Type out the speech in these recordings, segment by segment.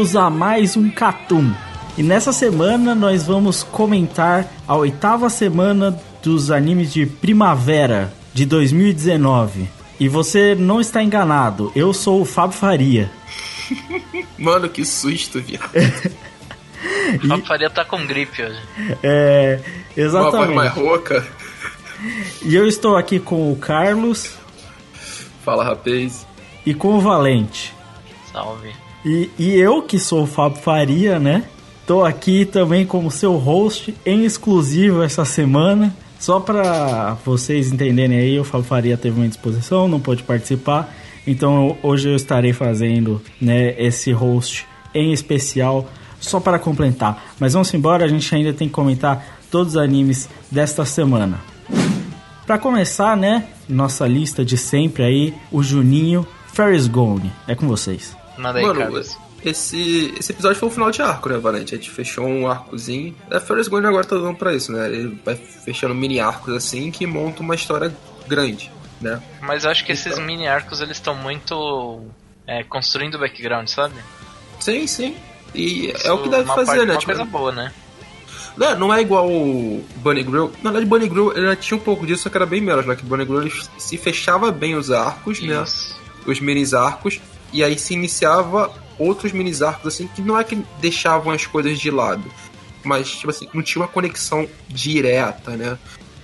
Bem-vindos a mais um Catum. E nessa semana nós vamos comentar a oitava semana dos animes de primavera de 2019. E você não está enganado, eu sou o Fábio Faria. Mano, que susto, viado. A Faria tá com gripe hoje. É, Uma voz mais exatamente. rouca. E eu estou aqui com o Carlos Fala, rapaz. e com o Valente. Salve. E, e eu, que sou o Fábio Faria, né? Tô aqui também como seu host em exclusivo essa semana. Só para vocês entenderem aí, o Fábio Faria teve uma indisposição, não pôde participar. Então hoje eu estarei fazendo né, esse host em especial só para completar. Mas vamos embora, a gente ainda tem que comentar todos os animes desta semana. Pra começar, né, nossa lista de sempre aí, o Juninho Ferris Gone. É com vocês. Manda aí, Mano, Carlos. esse, esse episódio foi o final de arco, né, Valente? A gente fechou um arcozinho. A Ferris Gone agora tá dando pra isso, né? Ele vai fechando mini arcos assim que monta uma história grande, né? Mas eu acho que esses Então. mini arcos eles estão muito é, construindo o background, sabe? Sim, sim. E é Isso o que deve fazer, parte- né? Uma Tipo, coisa boa, né? Não, não é igual o Bunny Grill. Na verdade, Bunny Grill ele tinha um pouco disso, só que era bem menos, né? Que Bunny Grill ele se fechava bem os arcos, né? Isso. Os minis arcos, e aí se iniciava outros minis arcos, assim, que não é que deixavam as coisas de lado, mas, tipo assim, não tinha uma conexão direta, né?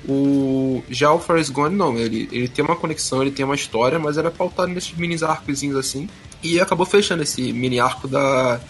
O... Já o Forrest Gone, não, ele, ele tem uma conexão, ele tem uma história, mas era pautado nesses minis arcozinhos assim, e acabou fechando esse mini arco da,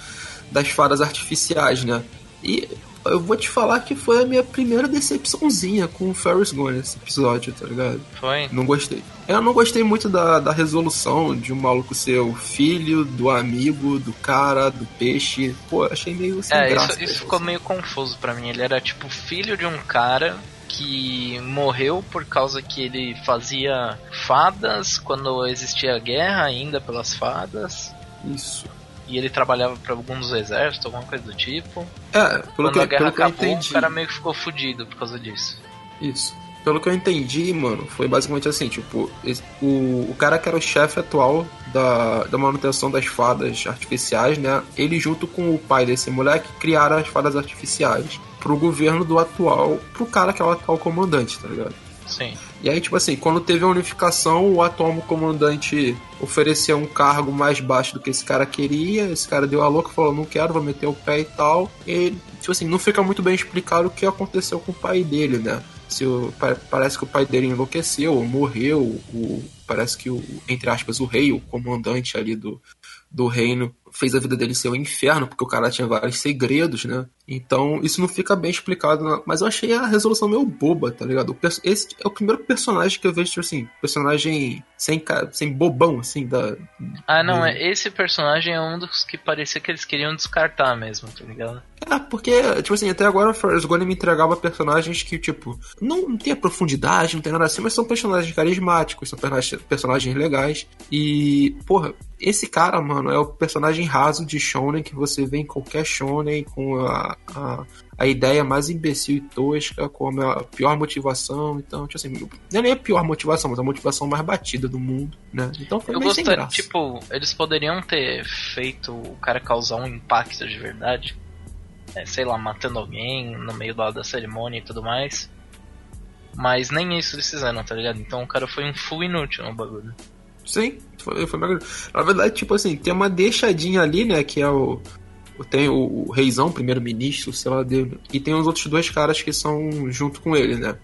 das fadas artificiais, né? E eu vou te falar que foi a minha primeira decepçãozinha com o Ferris Gone esse episódio, tá ligado? Foi. Não gostei. Eu não gostei muito da, da resolução de um maluco ser o filho do amigo, do cara, do peixe. Pô, achei meio sem É, graça. isso, isso ficou meio confuso pra mim. Ele era tipo filho de um cara que morreu por causa que ele fazia fadas quando existia guerra ainda pelas fadas. Isso. E ele trabalhava pra algum dos exércitos, alguma coisa do tipo. É, pelo quando que, a guerra pelo acabou, entendi. o cara meio que ficou fudido por causa disso. Isso. Pelo que eu entendi, mano, foi basicamente assim, tipo, esse- o, o cara que era o chefe atual da, da manutenção das fadas artificiais, né? Ele junto com o pai desse moleque criaram as fadas artificiais pro governo do atual, pro cara que é o atual comandante, tá ligado? Sim. E aí, tipo assim, quando teve a unificação, o atual comandante ofereceu um cargo mais baixo do que esse cara queria. Esse cara deu a louca, falou: Não quero, vou meter o pé e tal. E, tipo assim, não fica muito bem explicado o que aconteceu com o pai dele, né? Se o, pa- parece que o pai dele enlouqueceu ou morreu. O, parece que, o, entre aspas, o rei, o comandante ali do, do reino, fez a vida dele ser um inferno, porque o cara tinha vários segredos, né? Então, isso não fica bem explicado, né? mas eu achei a resolução meio boba, tá ligado? Esse é o primeiro personagem que eu vejo, tipo assim, personagem sem, sem bobão, assim, da... Ah, não, Hum. é, esse personagem é um dos que parecia que eles queriam descartar mesmo, tá ligado? É, porque, tipo assim, até agora o Forrest me entregava personagens que, tipo, não, não tem a profundidade, não tem nada assim, mas são personagens carismáticos, são personagens, personagens legais. E, porra, esse cara, mano, é o personagem raso de Shonen que você vê em qualquer Shonen com a, a, a ideia mais imbecil e tosca, com a pior motivação. Então, tipo assim, não é nem a pior motivação, mas a motivação mais batida do mundo, né? Então foi Eu meio sem gostaria, graça. tipo, eles poderiam ter feito o cara causar um impacto de verdade. é, sei lá, matando alguém no meio da, da cerimônia e tudo mais. Mas nem isso eles fizeram, tá ligado? Então o cara foi um full inútil no bagulho. Sim, foi, foi mega... Na verdade, tipo assim, tem uma deixadinha ali, né? Que é o. Tem o, o reizão, primeiro-ministro, sei lá dele. E tem os outros dois caras que são junto com ele, né?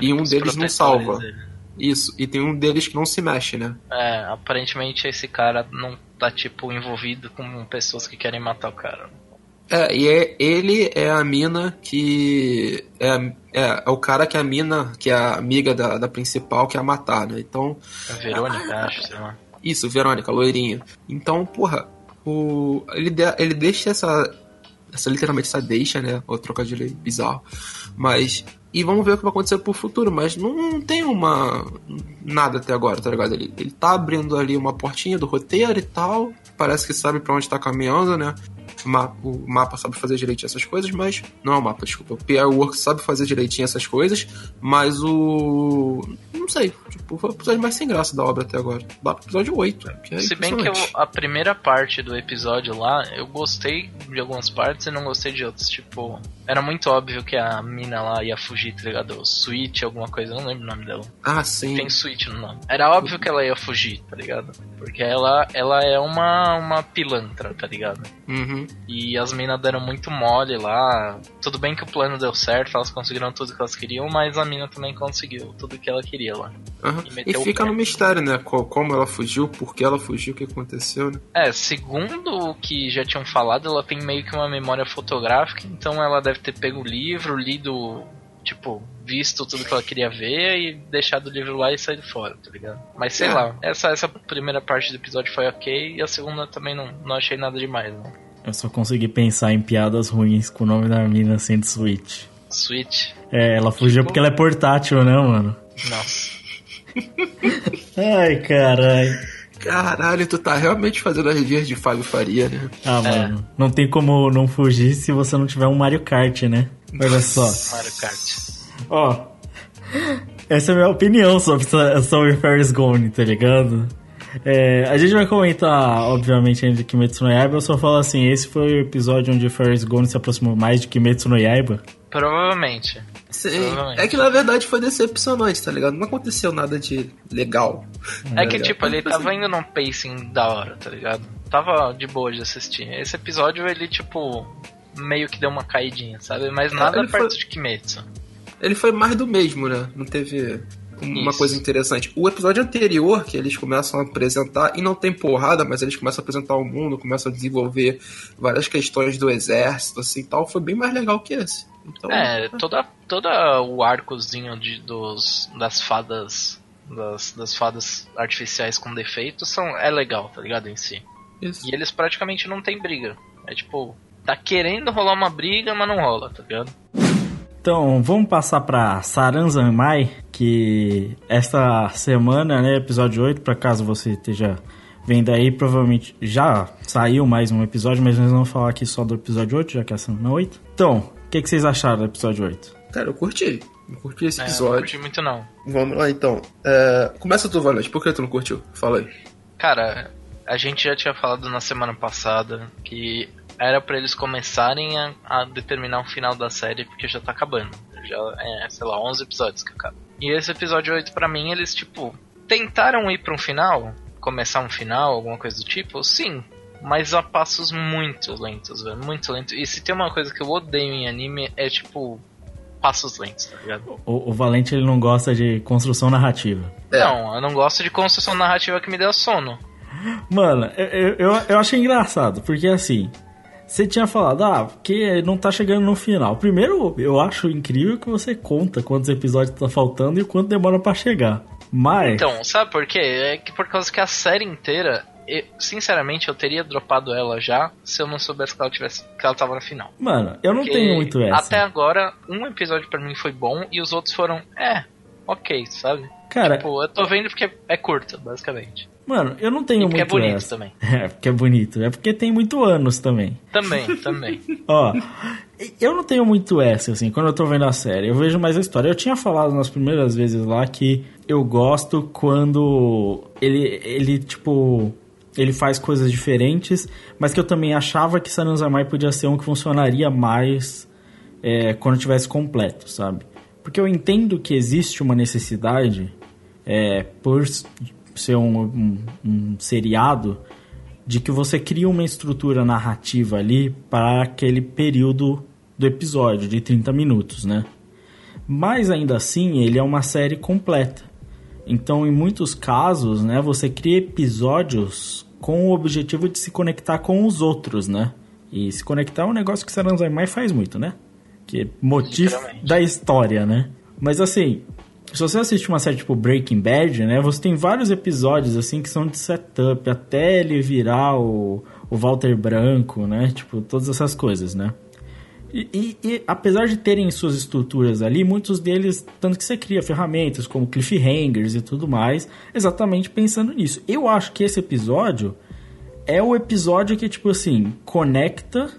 E um deles não salva. dele. Isso. E tem um deles que não se mexe, né? É, aparentemente esse cara não tá, tipo, envolvido com pessoas que querem matar o cara. É, e é, ele é a mina que. É, é, é o cara que a mina, que é a amiga da, da principal, que é a matar, né? Então. A Verônica, acho, sei lá. Isso, Verônica, loirinha. Então, porra, o, ele, de- ele deixa essa. Essa literalmente essa deixa, né? O trocadilho aí bizarro. Mas. E vamos ver o que vai acontecer pro futuro. Mas não, tem uma. Nada até agora, tá ligado? Ele, ele tá abrindo ali uma portinha do roteiro e tal. Parece que sabe pra onde tá caminhando, né? O mapa, o mapa sabe fazer direitinho essas coisas, mas. Não é o mapa, desculpa. O PR Work sabe fazer direitinho essas coisas, mas o. Não sei. Tipo, foi o episódio mais sem graça da obra até agora. Lá pro episódio 8. Que é Se bem que eu- a primeira parte do episódio lá, eu gostei de algumas partes e não gostei de outras. Tipo, era muito óbvio que a mina lá ia fugir, tá ligado? Sweet, alguma coisa, eu não lembro o nome dela. Ah, sim. Tem Sweet no nome. Era óbvio que ela ia fugir, tá ligado? Porque ela, ela é uma, uma pilantra, tá ligado? Uhum. E as minas deram muito mole lá. Tudo bem que o plano deu certo, elas conseguiram tudo que elas queriam, mas a mina também conseguiu tudo que ela queria lá. aham. E E, fica no mistério, né? Co- Como ela fugiu, por que ela fugiu, o que aconteceu, né? É, segundo o que já tinham falado, ela tem meio que uma memória fotográfica, então ela deve ter pego o livro, lido, tipo, visto tudo que ela queria ver e deixado o livro lá e saído fora, tá ligado? Mas sei É. lá, essa, essa primeira parte do episódio foi ok e a segunda também não, não achei nada demais, né? Eu só consegui pensar em piadas ruins com o nome da mina sendo Switch. Switch, É, ela fugiu porque ela é portátil, né, mano? nossa. Ai, caralho. Caralho, tu tá realmente fazendo as vias de Fábio Faria, né? Ah, mano. Não tem como não fugir se você não tiver um Mario Kart, né? Olha só. Mario Kart. Ó. Essa é a minha opinião sobre, sobre Ferris Gone, tá ligado? É, a gente vai comentar, obviamente, ainda de Kimetsu no Yaiba. Eu só falo assim: esse foi o episódio onde Ferris Gone se aproximou mais de Kimetsu no Yaiba. Provavelmente. Sim. É que na verdade foi decepcionante, tá ligado? Não aconteceu nada de legal. É que, Tá tipo, ele tava indo num pacing da hora, tá ligado? Tava de boa de assistir. Esse episódio, ele, tipo, meio que deu uma caidinha, sabe? Mas nada ele perto foi- de Kimetsu. Ele foi mais do mesmo, né? Não teve uma Isso. coisa interessante. O episódio anterior, que eles começam a apresentar, e não tem porrada, mas eles começam a apresentar o mundo, começam a desenvolver várias questões do exército, assim tal, foi bem mais legal que esse. Então, É, toda, toda o arcozinho de, dos, das fadas. Das, das fadas artificiais com defeitos são, é legal, tá ligado? Em si. isso. E eles praticamente não tem briga. É tipo, tá querendo rolar uma briga, mas não rola, tá ligado? Então, vamos passar pra Saranzanmai, que esta semana, né, episódio 8, pra caso você esteja vendo aí, provavelmente já saiu mais um episódio, mas nós vamos falar aqui só do episódio 8, já que é a semana 8. Então, o que, que vocês acharam do episódio 8? Cara, eu curti. Eu curti esse É, eu não episódio. curti muito não. Vamos lá então. É, Começa tu, Valente. Por que tu não curtiu? Fala aí. Cara, a gente já tinha falado na semana passada que era pra eles começarem a, a determinar o final da série porque já tá acabando. Já é, sei lá, 11 episódios que acabam. E esse episódio 8 pra mim, eles tipo tentaram ir pra um final, começar um final, alguma coisa do tipo, sim. Mas a passos muito lentos, velho. Muito lentos. E se tem uma coisa que eu odeio em anime é tipo passos lentos, tá ligado? O, o Valente ele não gosta de construção narrativa. É. Não, eu não gosto de construção narrativa que me dê sono. Mano, eu, eu, eu- eu achei engraçado, porque assim, você tinha falado, ah, porque não tá chegando no final. Primeiro, eu acho incrível que você conta quantos episódios tá faltando e quanto demora pra chegar. Mas, Então, sabe por quê? É que por causa que a série inteira, eu- sinceramente, eu teria dropado ela já se eu não soubesse que ela tivesse que ela tava na final. mano, eu não Porque tenho muito essa. Até agora, um episódio pra mim foi bom e os outros foram, é, ok, sabe? Cara, Tipo, eu tô vendo porque é curta, basicamente. Mano, eu não tenho E porque é muito bonito essa. também. É, porque é bonito. É porque tem muito anos também. Também, também. Ó, eu não tenho muito essa, assim, quando eu tô vendo a série. Eu vejo mais a história. Eu tinha falado nas primeiras vezes lá que eu gosto quando ele, ele tipo, ele faz coisas diferentes, mas que eu também achava que Saranzamai podia ser um que funcionaria mais é, quando tivesse completo, sabe? Porque eu entendo que existe uma necessidade, é, por ser um, um, um seriado, de que você crie uma estrutura narrativa ali para aquele período do episódio, de 30 minutos, né? Mas ainda assim, ele é uma série completa. Então, em muitos casos, né, você cria episódios com o objetivo de se conectar com os outros, né? E se conectar é um negócio que Saranzai faz muito, né? Que é motivo da história, né? Mas assim, se você assiste uma série tipo Breaking Bad, né? Você tem vários episódios assim que são de setup até ele virar o, o Walter Branco, né? Tipo, todas essas coisas, né? E, e- e, apesar de terem suas estruturas ali, muitos deles, tanto que você cria ferramentas como cliffhangers e tudo mais, exatamente pensando nisso. Eu acho que esse episódio é o episódio que, tipo assim, conecta.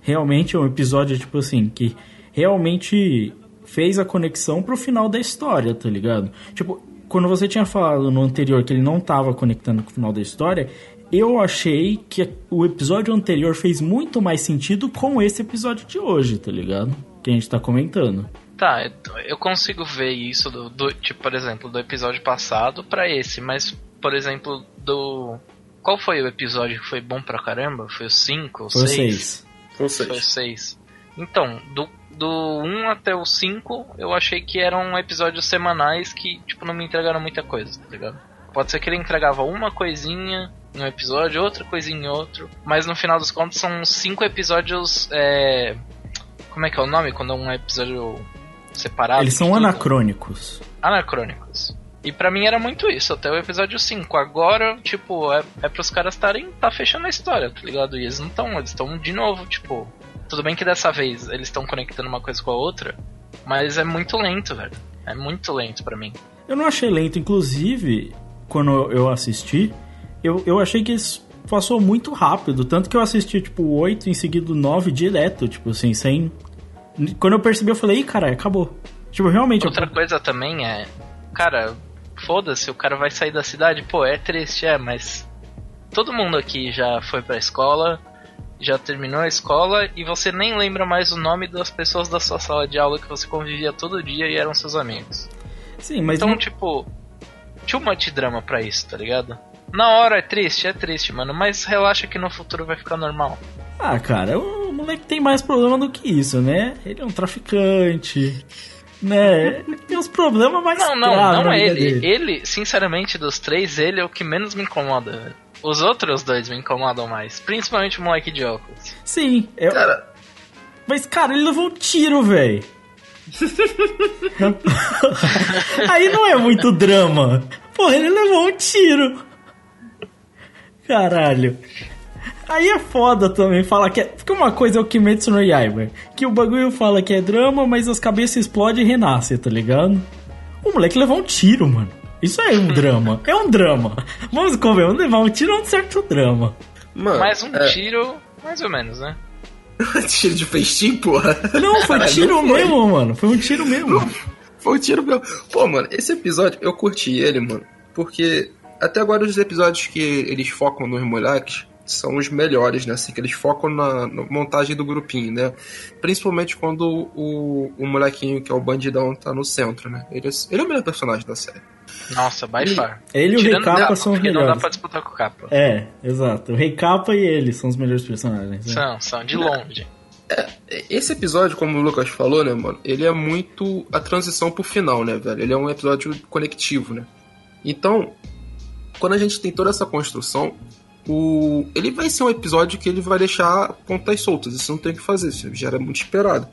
Realmente é um episódio, tipo assim, que realmente fez a conexão pro final da história, tá ligado? Tipo, quando você tinha falado no anterior que ele não tava conectando com o final da história, eu achei que o episódio anterior fez muito mais sentido com esse episódio de hoje, tá ligado? Que a gente tá comentando. Tá, eu- eu consigo ver isso do, do- tipo, por exemplo, do episódio passado pra esse, mas, por exemplo, do. Qual foi o episódio que foi bom pra caramba? Foi o 5 ou Foi 6? vocês. Ou Foi o seja, 6. Então, do, do 1 até o 5, eu achei que eram episódios semanais que, tipo, não me entregaram muita coisa, tá ligado? Pode ser que ele entregava uma coisinha em um episódio, outra coisinha em outro, mas no final dos contos são cinco episódios. É... Como é que é o nome? Quando é um episódio separado? Eles são tudo? anacrônicos. anacrônicos. E pra mim era muito isso, até o episódio 5. Agora, tipo, é, é pros caras estarem. tá fechando a história, tá ligado? E eles não estão, eles estão de novo, tipo. Tudo bem que dessa vez eles estão conectando uma coisa com a outra, mas é muito lento, velho. É muito lento pra mim. Eu não achei lento, inclusive, quando eu assisti, eu, eu achei que isso passou muito rápido. Tanto que eu assisti, tipo, o 8 em seguida 9 direto, tipo assim, sem. Quando eu percebi, eu falei, ih, caralho, acabou. Tipo, realmente. eu- Outra coisa também é. Cara, foda-se, o cara vai sair da cidade, pô, é triste, é, mas. Todo mundo aqui já foi pra escola, já terminou a escola e você nem lembra mais o nome das pessoas da sua sala de aula que você convivia todo dia e eram seus amigos. Sim, mas Então, não- tipo, too much drama pra isso, tá ligado? Na hora é triste, é triste, mano, mas relaxa que no futuro vai ficar normal. Ah, cara, o moleque tem mais problema do que isso, né? Ele é um traficante, né? Ele tem uns problemas mais Não, não, não é ele. dele. Ele, sinceramente, dos três, ele é o que menos me incomoda. velho. Os outros dois me incomodam mais. Principalmente o moleque de óculos. Sim, é... cara, mas cara, ele levou um tiro, velho. Aí não é muito drama. Porra, ele levou um tiro. Caralho. Aí é foda também falar que é. Porque uma coisa é o Kimetsu no Yaiba. Que o bagulho fala que é drama, mas as cabeças explodem e renascem, tá ligado? O moleque levou um tiro, mano. Isso é um drama. É um drama. Vamos convenhamos, levar um tiro é um certo drama. mano. Mais um é, tiro, mais ou menos, né? tiro de festim, porra. Não, foi Caralho, tiro não foi. mesmo, mano. Foi um tiro mesmo. Foi um tiro meu. Pô, mano, esse episódio eu curti ele, mano. Porque até agora os episódios que eles focam nos moleques são os melhores, né? Assim, que eles focam na, na montagem do grupinho, né? Principalmente quando o, o molequinho, que é o bandidão, tá no centro, né? Ele é, ele é o melhor personagem da série. Nossa, by Ele- far. ele e o Rei Capa são os porque Não melhores. dá pra disputar com o Capa. É, exato. O Rei Capa e ele são os melhores personagens. né? São, são, de longe. Esse episódio, como o Lucas falou, né, mano? Ele é muito a transição pro final, né, velho? Ele é um episódio conectivo, né? Então, quando a gente tem toda essa construção, o... ele vai ser um episódio que ele vai deixar pontas soltas. Isso não tem o que fazer, isso já era muito esperado.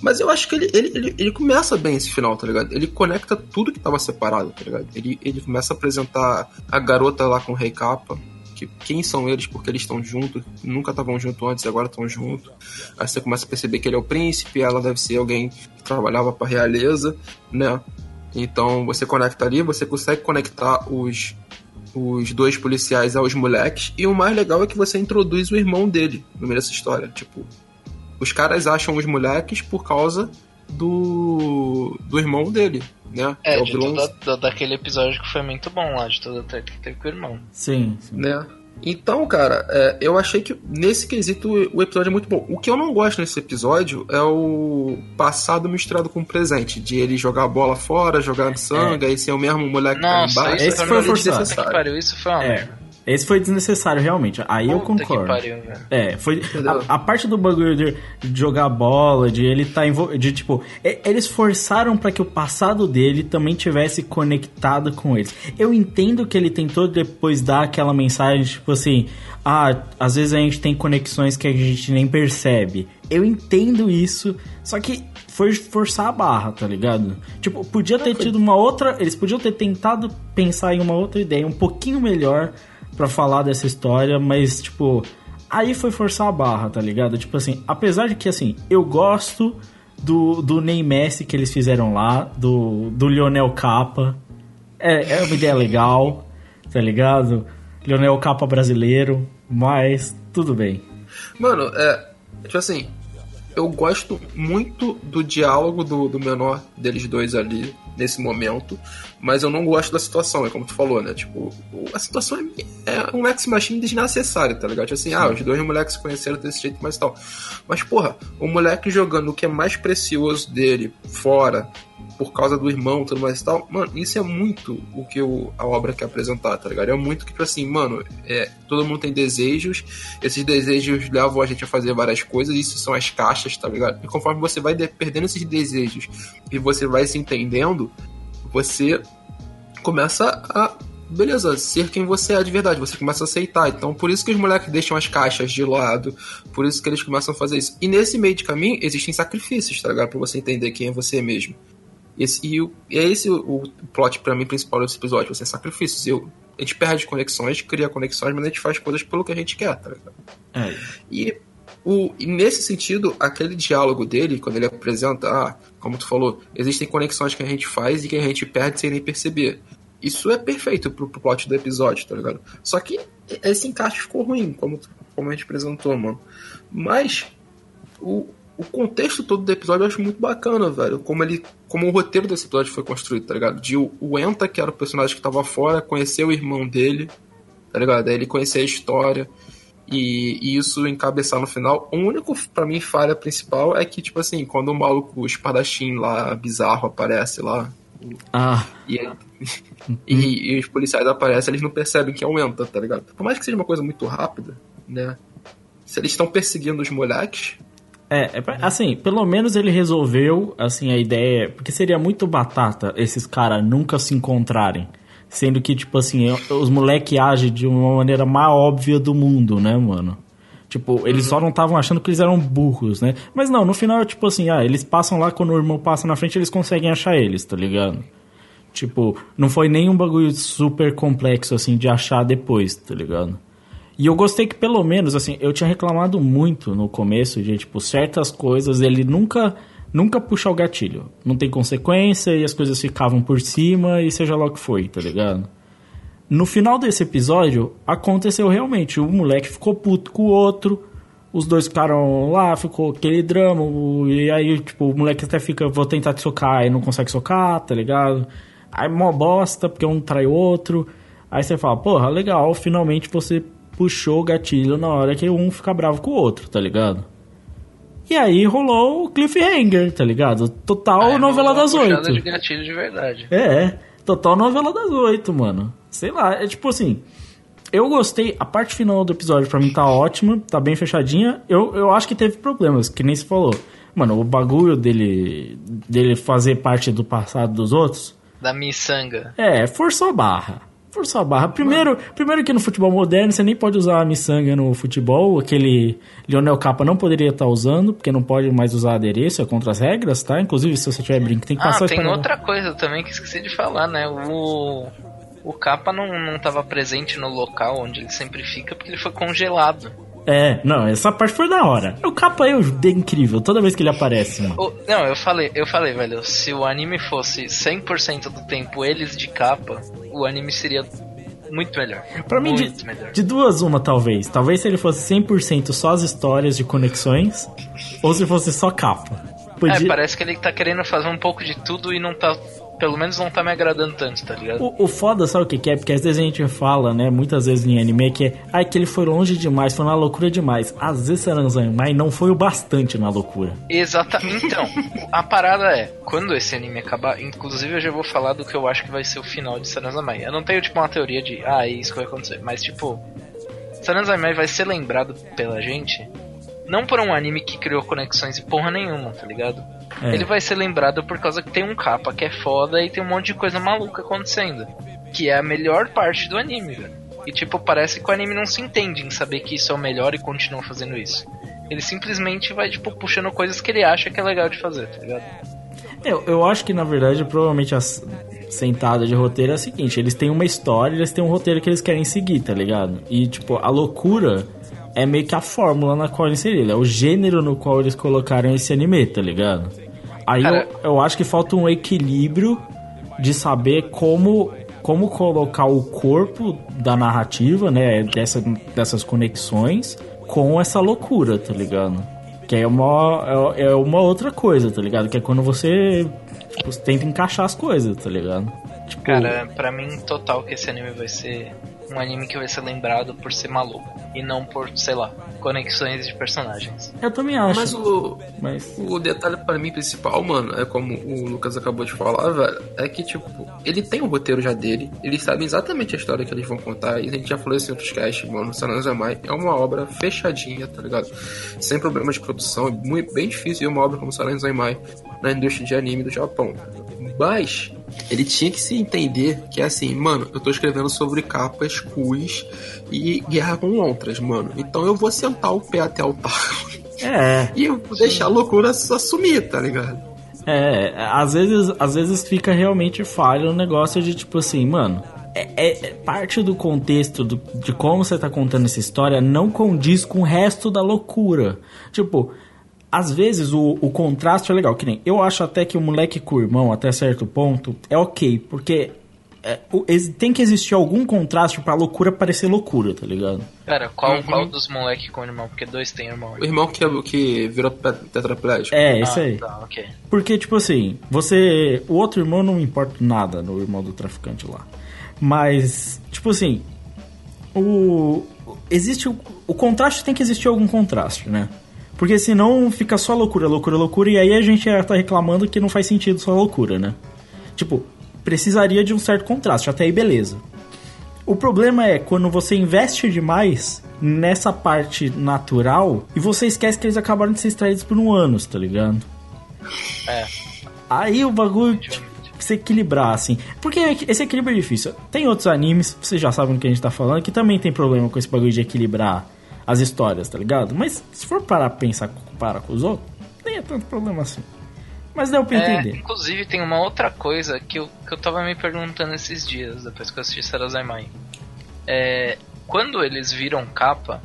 Mas eu acho que ele, ele, ele, ele começa bem esse final, tá ligado? Ele conecta tudo que tava separado, tá ligado? Ele, ele começa a apresentar a garota lá com o Rei Capa. Que, quem são eles, porque eles estão juntos, nunca estavam juntos antes e agora estão juntos. Aí você começa a perceber que ele é o príncipe, ela deve ser alguém que trabalhava pra realeza, né? Então você conecta ali, você consegue conectar os, os dois policiais aos moleques. E o mais legal é que você introduz o irmão dele no meio dessa história. Tipo, os caras acham os moleques por causa do, do irmão dele, né? É, o de toda, da- daquele episódio que foi muito bom lá, de toda a treta que teve com o irmão. Sim, sim. né? Então, cara, é, eu achei que nesse quesito o episódio é muito bom. O que eu não gosto nesse episódio é o passado misturado com o presente, de ele jogar a bola fora, jogar sangue, aí ser o mesmo moleque que tá Nossa, embaixo. isso Esse foi mim forçado. pariu, isso foi uma É. Esse foi desnecessário, realmente. Aí eu Puta concordo. que pariu, velho. É, foi. A, a parte do bagulho de, de jogar bola, de ele tá envolvido. De tipo, e- eles forçaram pra que o passado dele também tivesse conectado com eles. Eu entendo que ele tentou depois dar aquela mensagem, tipo assim. Ah, às vezes a gente tem conexões que a gente nem percebe. Eu entendo isso, só que foi forçar a barra, tá ligado? Tipo, podia ter tido uma outra. Eles podiam ter tentado pensar em uma outra ideia um pouquinho melhor pra falar dessa história, mas, tipo, aí foi forçar a barra, tá ligado? Tipo assim, apesar de que, assim, eu gosto do, do Ney Messi que eles fizeram lá, do, do Lionel Capa. É, é uma ideia legal, tá ligado? Lionel Capa brasileiro, mas tudo bem. Mano, é. Tipo assim, eu gosto muito do diálogo do, do menor deles dois ali, nesse momento, mas eu não gosto da situação, é como tu falou, né? Tipo, a situação é, é um Lex Machine desnecessário, tá ligado? Tipo assim, ah, os dois moleques se conheceram desse jeito, mas tal. Mas, porra, o moleque jogando o que é mais precioso dele fora, por causa do irmão tudo mais e tal, mano, isso é muito o que o- a obra quer apresentar, tá ligado? É muito que, tipo assim, mano, é, todo mundo tem desejos, esses desejos levam a gente a fazer várias coisas, isso são as caixas, tá ligado? E conforme você vai de- perdendo esses desejos e você vai se entendendo, você começa a. Beleza, ser quem você é de verdade, você começa a aceitar. Então, por isso que os moleques deixam as caixas de lado, por isso que eles começam a fazer isso. E nesse meio de caminho, existem sacrifícios, tá ligado? Pra você entender quem é você mesmo. Esse, e, o- e é esse o, o plot pra mim principal desse episódio, você sacrifícios. Eu, a gente perde conexões, cria conexões, mas a gente faz coisas pelo que a gente quer, tá ligado? É, E, o, e nesse sentido, aquele diálogo dele, quando ele apresenta, ah, como tu falou, existem conexões que a gente faz e que a gente perde sem nem perceber. Isso é perfeito pro, pro plot do episódio, tá ligado? Só que esse encaixe ficou ruim, como, como a gente apresentou, mano. Mas o, o contexto todo do episódio eu acho muito bacana, velho. Como ele. Como o roteiro desse episódio foi construído, tá ligado? De o, o Enta, que era o personagem que tava fora, conhecer o irmão dele, tá ligado? Aí ele conhecer a história. E, e isso encabeçar no final. O único, pra mim, falha principal é que, tipo assim, quando o maluco, o espadachim lá, bizarro, aparece lá. ah, E, e, e os policiais aparecem, eles não percebem que aumenta, tá ligado? Por mais que seja uma coisa muito rápida, né? Se eles estão perseguindo os moleques, É, é assim, pelo menos ele resolveu, assim, a ideia. Porque seria muito batata esses caras nunca se encontrarem. Sendo que, tipo assim, os moleque agem de uma maneira mais óbvia do mundo, né, mano? Tipo, eles só não estavam achando que eles eram burros, né? Mas não, no final, tipo assim, ah, eles passam lá, quando o irmão passa na frente, eles conseguem achar eles, tá ligado? Tipo, não foi nem um bagulho super complexo, assim, de achar depois, tá ligado? E eu gostei que pelo menos, assim, eu tinha reclamado muito no começo de, tipo, certas coisas, ele nunca, nunca puxa o gatilho. Não tem consequência e as coisas ficavam por cima e seja lá o que foi, tá ligado? No final desse episódio, aconteceu realmente. O moleque ficou puto com o outro, os dois ficaram lá, ficou aquele drama, e aí, tipo, o moleque até fica, vou tentar te socar, e não consegue socar, tá ligado? Aí mó bosta, porque um trai o outro. Aí você fala, porra, legal, finalmente você puxou o gatilho na hora que um fica bravo com o outro, tá ligado? E aí rolou o cliffhanger, tá ligado? Total Aí novela rolou uma das oito. de gatilho de verdade. É, total novela das oito, mano. Sei lá, é tipo assim. Eu gostei, a parte final do episódio pra mim tá ótima, tá bem fechadinha. Eu, eu acho que teve problemas, que nem se falou. Mano, o bagulho dele, dele fazer parte do passado dos outros, Da miçanga. é, forçou a barra. Forçou a barra. Primeiro, primeiro que no futebol moderno você nem pode usar a miçanga no futebol. Aquele Lionel Capa não poderia estar usando, porque não pode mais usar adereço, é contra as regras, tá? Inclusive, se você tiver brinco, tem que Ah, passar isso tem outra coisa também que esqueci de falar, né? O. O Capa não, não tava presente no local onde ele sempre fica porque ele foi congelado. É, não, essa parte foi da hora. O capa é incrível, toda vez que ele aparece, mano. O- não, eu falei, eu falei, velho, se o anime fosse 100% do tempo eles de capa, o anime seria muito melhor. Pra mim, de, melhor. de duas, uma talvez. Talvez se ele fosse 100% só as histórias de conexões, ou se fosse só capa. É, Podia... parece que ele tá querendo fazer um pouco de tudo e não tá pelo menos não tá me agradando tanto, tá ligado? O, o foda, sabe o que, que é? Porque às vezes a gente fala, né, muitas vezes em anime, que é, ai, que ele foi longe demais, foi na loucura demais. Às vezes Saranzai não foi o bastante na loucura. Exatamente. Então, a parada é, quando esse anime acabar, inclusive eu já vou falar do que eu acho que vai ser o final de Saranzai. Eu não tenho, tipo, uma teoria de, ah, é isso que vai acontecer. Mas, tipo, Saranzai vai ser lembrado pela gente não por um anime que criou conexões e porra nenhuma, tá ligado? É. Ele vai ser lembrado por causa que tem um capa que é foda e tem um monte de coisa maluca acontecendo. Que é a melhor parte do anime, velho. E tipo, parece que o anime não se entende em saber que isso é o melhor e continua fazendo isso. Ele simplesmente vai, tipo, puxando coisas que ele acha que é legal de fazer, tá ligado? Eu, eu acho que, na verdade, provavelmente a sentada de roteiro é a seguinte: eles têm uma história, eles têm um roteiro que eles querem seguir, tá ligado? E, tipo, a loucura é meio que a fórmula na qual eles inseriram, é o gênero no qual eles colocaram esse anime, tá ligado? Aí eu, eu acho que falta um equilíbrio de saber como, como colocar o corpo da narrativa, né, dessa, dessas conexões com essa loucura, tá ligado? Que é uma, é, é uma outra coisa, tá ligado? Que é quando você tipo, tenta encaixar as coisas, tá ligado? Tipo, Cara, pra mim, total que esse anime vai ser um anime que vai ser lembrado por ser maluco. E não por, sei lá, conexões de personagens. eu também acho. Mas o, Mas, o detalhe pra mim principal, mano, é como o Lucas acabou de falar, velho, é que, tipo, ele tem o roteiro já dele, eles sabem exatamente a história que eles vão contar, e a gente já falou isso em outros casts, mano, Saranzamai é uma obra fechadinha, tá ligado? Sem problemas de produção, é muito, bem difícil ver uma obra como Saranzamai na indústria de anime do Japão. Mas, ele tinha que se entender que é assim, mano, eu tô escrevendo sobre capas, cus e guerra com lontras, mano. Então eu vou sentar o pé até o taco é, e eu vou deixar a loucura assumir, tá ligado? É, às vezes, às vezes fica realmente falho o negócio de tipo assim, mano. É, é- é parte do contexto do- de como você tá contando essa história não condiz com o resto da loucura. Tipo, às vezes o, o contraste é legal, que nem eu acho até que o moleque com o irmão, até certo ponto, é ok, porque é, o- tem que existir algum contraste pra loucura parecer loucura, tá ligado? Cara, qual, Uhum. qual dos moleques com irmão? Porque dois tem irmão. O irmão que, que virou tetraplégico. É, isso ah, aí. Tá, ok. Porque, tipo assim, você. O outro irmão não importa nada no irmão do traficante lá. Mas, tipo assim. O. Existe. O, o contraste tem que existir algum contraste, né? Porque senão fica só loucura, loucura, loucura. E aí a gente já tá reclamando que não faz sentido só loucura, né? Tipo, precisaria de um certo contraste. Até aí, beleza. O problema é quando você investe demais nessa parte natural e você esquece que eles acabaram de ser extraídos por um ânus, tá ligado? É. Aí o bagulho tipo, se equilibrar, assim. Porque esse equilíbrio é difícil. Tem outros animes, vocês já sabem do que a gente tá falando, que também tem problema com esse bagulho de equilibrar as histórias, tá ligado? Mas se for parar pra pensar para com os outros, nem é tanto problema assim. Mas deu pra É, entender. inclusive tem uma outra coisa que eu, que eu tava me perguntando esses dias, depois que eu assisti Sarazai É, quando eles viram capa,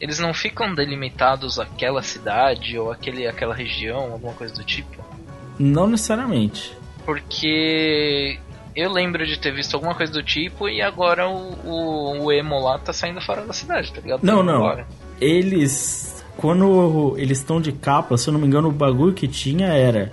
eles não ficam delimitados àquela cidade ou aquele, aquela região, alguma coisa do tipo? Não necessariamente. Porque eu lembro de ter visto alguma coisa do tipo e agora o, o, o emo lá tá saindo fora da cidade, tá ligado? Não, não. Eles. Quando eles estão de capa, se eu não me engano, o bagulho que tinha era.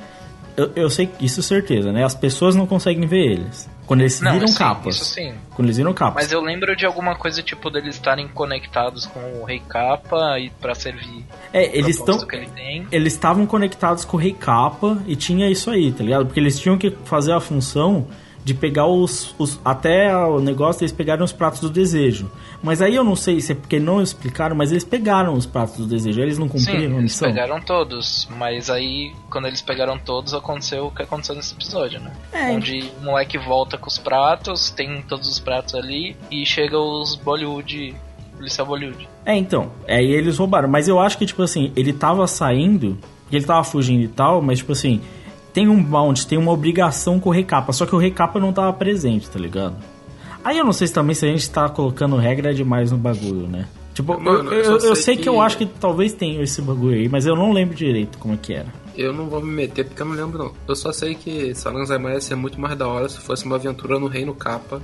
Eu, eu sei isso certeza, né? As pessoas não conseguem ver eles. Quando eles Não, viram sim, capas. isso sim. Quando eles viram capas. Mas eu lembro de alguma coisa tipo deles estarem conectados com o Rei Capa e pra servir É, eles estão. ele. Eles estavam conectados com o Rei Capa e tinha isso aí, tá ligado? Porque eles tinham que fazer a função de pegar os. os até o negócio eles pegaram os pratos do desejo. Mas aí eu não sei se é porque não explicaram, mas eles pegaram os pratos do desejo. Eles não cumpriram Sim, a eles missão. pegaram todos, mas aí quando eles pegaram todos aconteceu o que aconteceu nesse episódio, né? É. Onde o moleque volta com os pratos, tem todos os pratos ali e chega os Bollywood, policial Bollywood. É, então. Aí eles roubaram. Mas eu acho que, tipo assim, ele tava saindo, ele tava fugindo e tal, mas, tipo assim, tem um bound, tem uma obrigação com o recapa. Só que o recapa não tava presente, tá ligado? Aí eu não sei se também se a gente tá colocando regra demais no bagulho, né? Tipo, Mano, eu, eu eu- eu sei sei que... que- eu acho que talvez tenha esse bagulho aí, mas eu não lembro direito como é que era. Eu não vou me meter porque eu não lembro não. Eu só sei que Saranzai ia ser muito mais da hora se fosse uma aventura no Reino Capa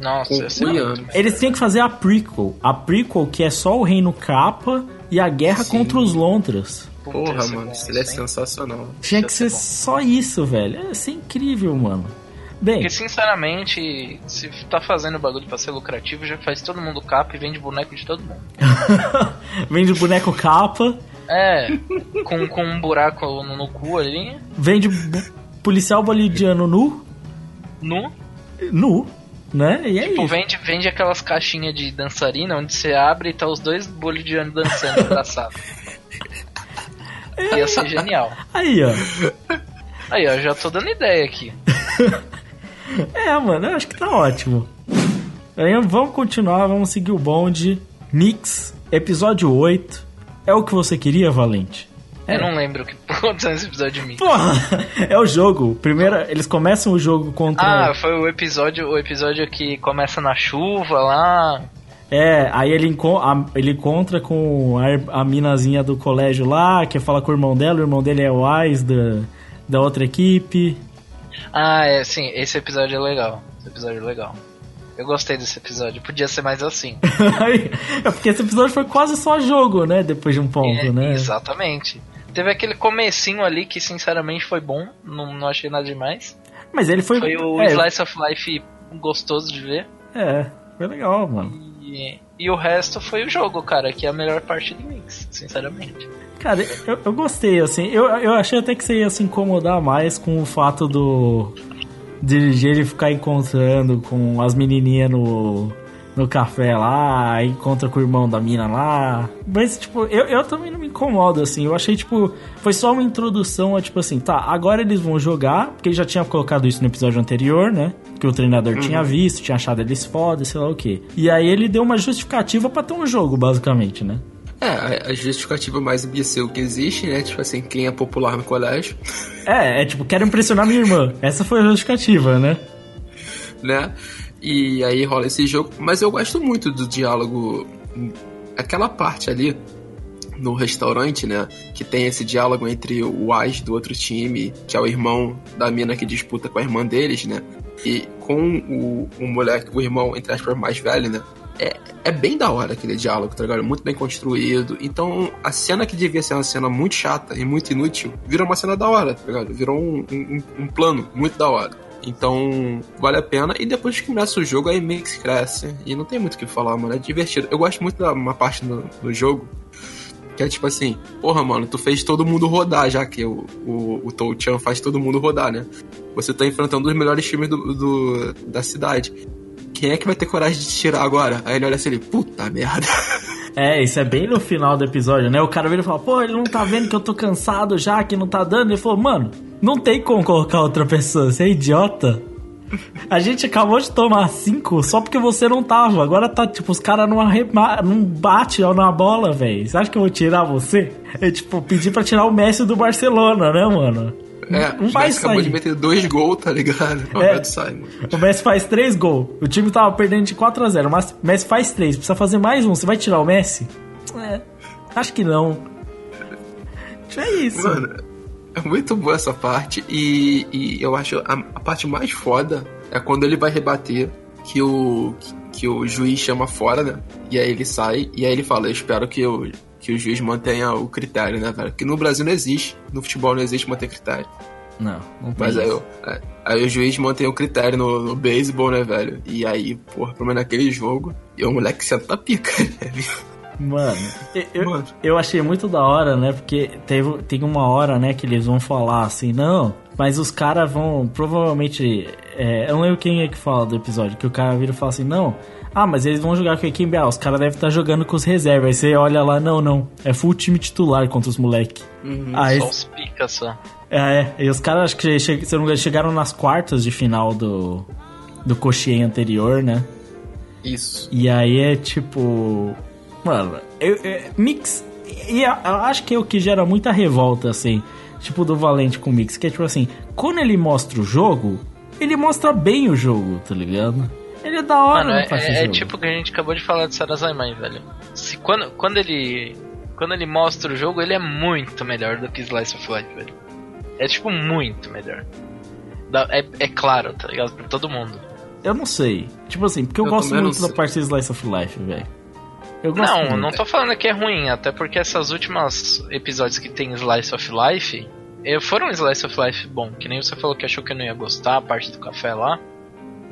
Nossa, muito. Eles têm que fazer a prequel. A prequel que é só o reino capa e a guerra Sim. contra os Lontras. Porra, é mano, isso é sensacional. Tinha que ser só isso, velho. Ia ser incrível, mano. Bem, Porque, sinceramente, se tá fazendo o bagulho pra ser lucrativo, já faz todo mundo capa e vende boneco de todo mundo. vende boneco capa, É, com, com um buraco no, no cu ali, vende policial boliviano nu, nu. nu, né? E é Tipo, isso. vende, vende aquelas caixinhas de dançarina onde você abre e tá os dois bolivianos dançando abraçados. Ia ser genial. Aí, ó. Aí, ó, já tô dando ideia aqui. É, mano, eu acho que tá ótimo. Aí, vamos continuar, vamos seguir o bonde. Mix, episódio 8. É o que você queria, Valente? É. Eu não lembro o que aconteceu nesse episódio de mim. Porra, é o jogo. Primeiro, eles começam o jogo contra. Ah, foi o episódio, o episódio que começa na chuva lá. É, aí ele, enco- a- ele encontra com a, a minazinha do colégio lá, que fala com o irmão dela, o irmão dele é o Wise da, da outra equipe. Ah, é, sim, esse episódio é legal. Esse episódio é legal. Eu gostei desse episódio, podia ser mais assim. É porque esse episódio foi quase só jogo, né? Depois de um ponto, É, né? Exatamente. Teve aquele comecinho ali que sinceramente foi bom, não, não achei nada demais. Mas ele foi. Foi o é, Slice of Life gostoso de ver. é, foi legal, mano. E, o resto foi o jogo, cara, que é a melhor parte do mix, sinceramente. Cara, eu, eu gostei, assim. Eu, eu achei até que você ia se incomodar mais com o fato do. De ele ficar encontrando com as menininhas no, no café lá, encontra com o irmão da mina lá. Mas, tipo, eu, eu também não me incomodo, assim. Eu achei, tipo, foi só uma introdução a, tipo assim, tá, agora eles vão jogar, porque já tinha colocado isso no episódio anterior, né? Que o treinador tinha visto, tinha achado eles foda, sei lá o quê. E aí ele deu uma justificativa pra ter um jogo, basicamente, né? É, a- justificativa mais imbecil que existe, né? Tipo assim, quem é popular no colégio, É, é tipo, quero impressionar minha irmã. Essa foi a justificativa, né? né? E aí rola esse jogo. Mas eu gosto muito do diálogo. Aquela parte ali no restaurante, né? Que tem esse diálogo entre o Wise do outro time, que é o irmão da mina que disputa com a irmã deles, né? E com o, o moleque, o irmão, entre aspas, mais velho, né? É, é bem da hora aquele diálogo, tá ligado? Muito bem construído. Então, a cena que devia ser uma cena muito chata e muito inútil, virou uma cena da hora, tá ligado? Virou um, um, um plano muito da hora. Então, vale a pena. E depois que começa o jogo, aí meio que cresce. E não tem muito o que falar, mano. É divertido. Eu gosto muito da uma parte no jogo. Que é tipo assim, porra, mano, tu fez todo mundo rodar, já que o, o, o Tou-Chan faz todo mundo rodar, né? Você tá enfrentando os melhores times do, do- da cidade. Quem é que vai ter coragem de tirar agora? Aí ele olha assim, ele, puta merda. É, isso é bem no final do episódio, né? O cara vira e fala, pô, ele não tá vendo que eu tô cansado já, que não tá dando. Ele falou, mano, não tem como colocar outra pessoa, você é idiota. A gente acabou de tomar cinco só porque você não tava. Agora tá, tipo, os caras não, arrema- não bate na bola, velho. Você acha que eu vou tirar você? É tipo, pedir pra tirar o Messi do Barcelona, né, mano? É, não o vai Messi acabou de meter dois gols, tá ligado? O É. Mano. O Messi faz três gols. O time tava perdendo de 4 a 0 Mas o Messi faz três. Precisa fazer mais um. Você vai tirar o Messi? É. Acho que não. É isso. Mano, é muito boa essa parte. E, e eu acho a, a parte mais foda é quando ele vai rebater que o, que o juiz chama fora, né? E aí ele sai e aí ele fala: Eu espero que o, que o juiz mantenha o critério, né, velho? Que no Brasil não existe. No futebol não existe manter critério. Não, não tem Mas aí, isso. o- é, aí o juiz mantém o critério no, no beisebol, né, velho? E aí, porra, pelo menos naquele jogo, e o moleque senta a pica, né? Mano, eu, eu, Mano. eu achei muito da hora, né? Porque teve, tem uma hora, né, que eles vão falar assim, não, mas os caras vão, provavelmente, é, eu não lembro quem é que fala do episódio, que o cara vira e fala assim, não, ah, mas eles vão jogar com a equipe, ah, os caras devem estar jogando com os reservas. Aí você olha lá, não, não, é full time titular contra os moleque. Aí, Só os pica só. é, é, e os caras, acho que chegaram nas quartas de final do, do coxinha anterior, né? Isso. E aí é tipo. Mano, eu, eu- Mix. E eu, eu acho que é o que gera muita revolta, assim. Tipo do Valente com o Mix. Que é tipo assim: quando ele mostra o jogo, ele mostra bem o jogo, tá ligado? Ele é da hora Mano, no é, é- é tipo o que a gente acabou de falar de Sarazaiman, velho. Se, quando, quando ele. Quando ele mostra o jogo, ele é muito melhor do que Slice of Life, velho. É tipo muito melhor. É, é claro, tá ligado? Pra todo mundo. Eu não sei. Tipo assim, porque eu, Eu gosto muito da parte de Slice of Life, velho. Eu gosto Não, muito. não tô falando que é ruim, até porque essas últimas episódios que tem Slice of Life eh, foram um Slice of Life bom, que nem você falou que achou que eu não ia gostar, a parte do café lá.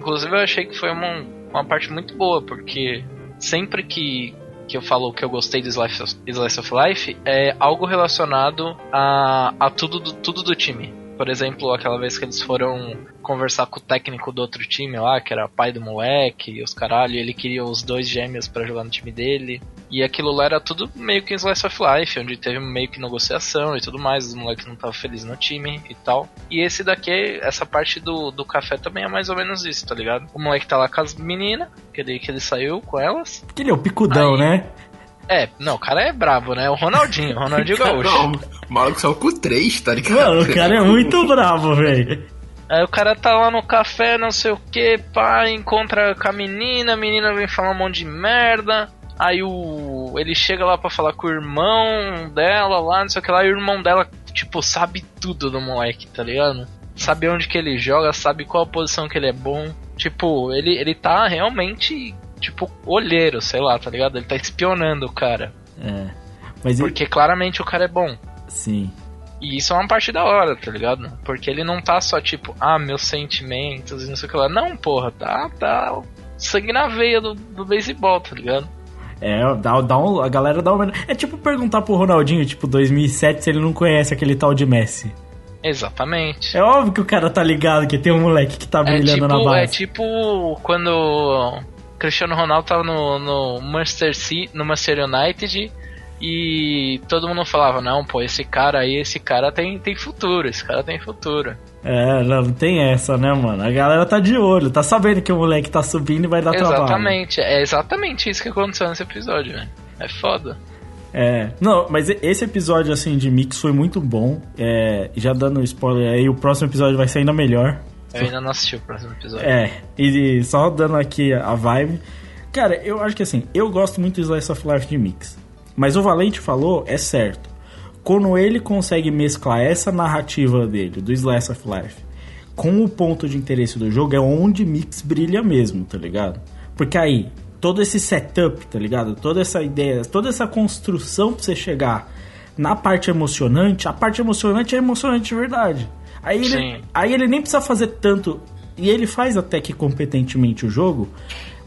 Inclusive eu achei que foi uma, uma parte muito boa, porque sempre que, que eu falo que eu gostei do Slice of, Slice of Life, é algo relacionado a, a tudo, do, tudo do time. Por exemplo, aquela vez que eles foram conversar com o técnico do outro time lá, que era pai do moleque, e os caralho, ele queria os dois gêmeos pra jogar no time dele. E aquilo lá era tudo meio que em Slice of Life, onde teve meio que negociação e tudo mais, os moleques não estavam felizes no time e tal. E esse daqui, essa parte do, do café também é mais ou menos isso, tá ligado? O moleque tá lá com as meninas, que ele, que ele saiu com elas. Porque ele é o picudão, Aí- né? É, não, o cara é brabo, né? O Ronaldinho, o Ronaldinho Gaúcho. Não, o maluco saiu com três, tá ligado? Mano, o cara é muito bravo, velho. Aí o cara tá lá no café, não sei o que, pá, encontra com a menina, a menina vem falar um monte de merda. Aí o. ele chega lá pra falar com o irmão dela lá, não sei o que lá, e o irmão dela, tipo, sabe tudo do moleque, tá ligado? Sabe onde que ele joga, sabe qual a posição que ele é bom. Tipo, ele, ele tá realmente, tipo, olheiro, sei lá, tá ligado? Ele tá espionando o cara. É. Mas ele... Porque claramente o cara é bom. Sim. E isso é uma parte da hora, tá ligado? Porque ele não tá só tipo, ah, meus sentimentos e não sei o que lá. Não, porra, tá, tá sangue na veia do, do beisebol, tá ligado? É, dá, dá um, a galera dá uma... É tipo perguntar pro Ronaldinho, tipo, 2007, se ele não conhece aquele tal de Messi. Exatamente. É óbvio que o cara tá ligado que tem um moleque que tá É brilhando na tipo, base. é tipo quando Cristiano Ronaldo tava no, no Manchester no Manchester United e todo mundo falava, não, pô, esse cara aí, esse cara tem, tem futuro, esse cara tem futuro. É, não, tem essa, né, mano? A galera tá de olho, tá sabendo que o moleque tá subindo e vai dar trabalho. Exatamente, é exatamente isso que aconteceu nesse episódio, velho. É foda. É, não, mas esse episódio, assim, de mix foi muito bom. É, já dando spoiler aí, o próximo episódio vai ser ainda melhor. Eu ainda não assisti o próximo episódio. É, e só dando aqui a vibe. Cara, eu acho que assim, eu gosto muito do Slice of Life de Mix. Mas o Valente falou, é certo. Quando ele consegue mesclar essa narrativa dele, do Slice of Life, com o ponto de interesse do jogo, é onde Mix brilha mesmo, tá ligado? Porque aí, todo esse setup, tá ligado? Toda essa ideia, toda essa construção pra você chegar na parte emocionante, a parte emocionante é emocionante de verdade. Aí ele, Sim. Aí ele nem precisa fazer tanto. E ele faz até que competentemente o jogo.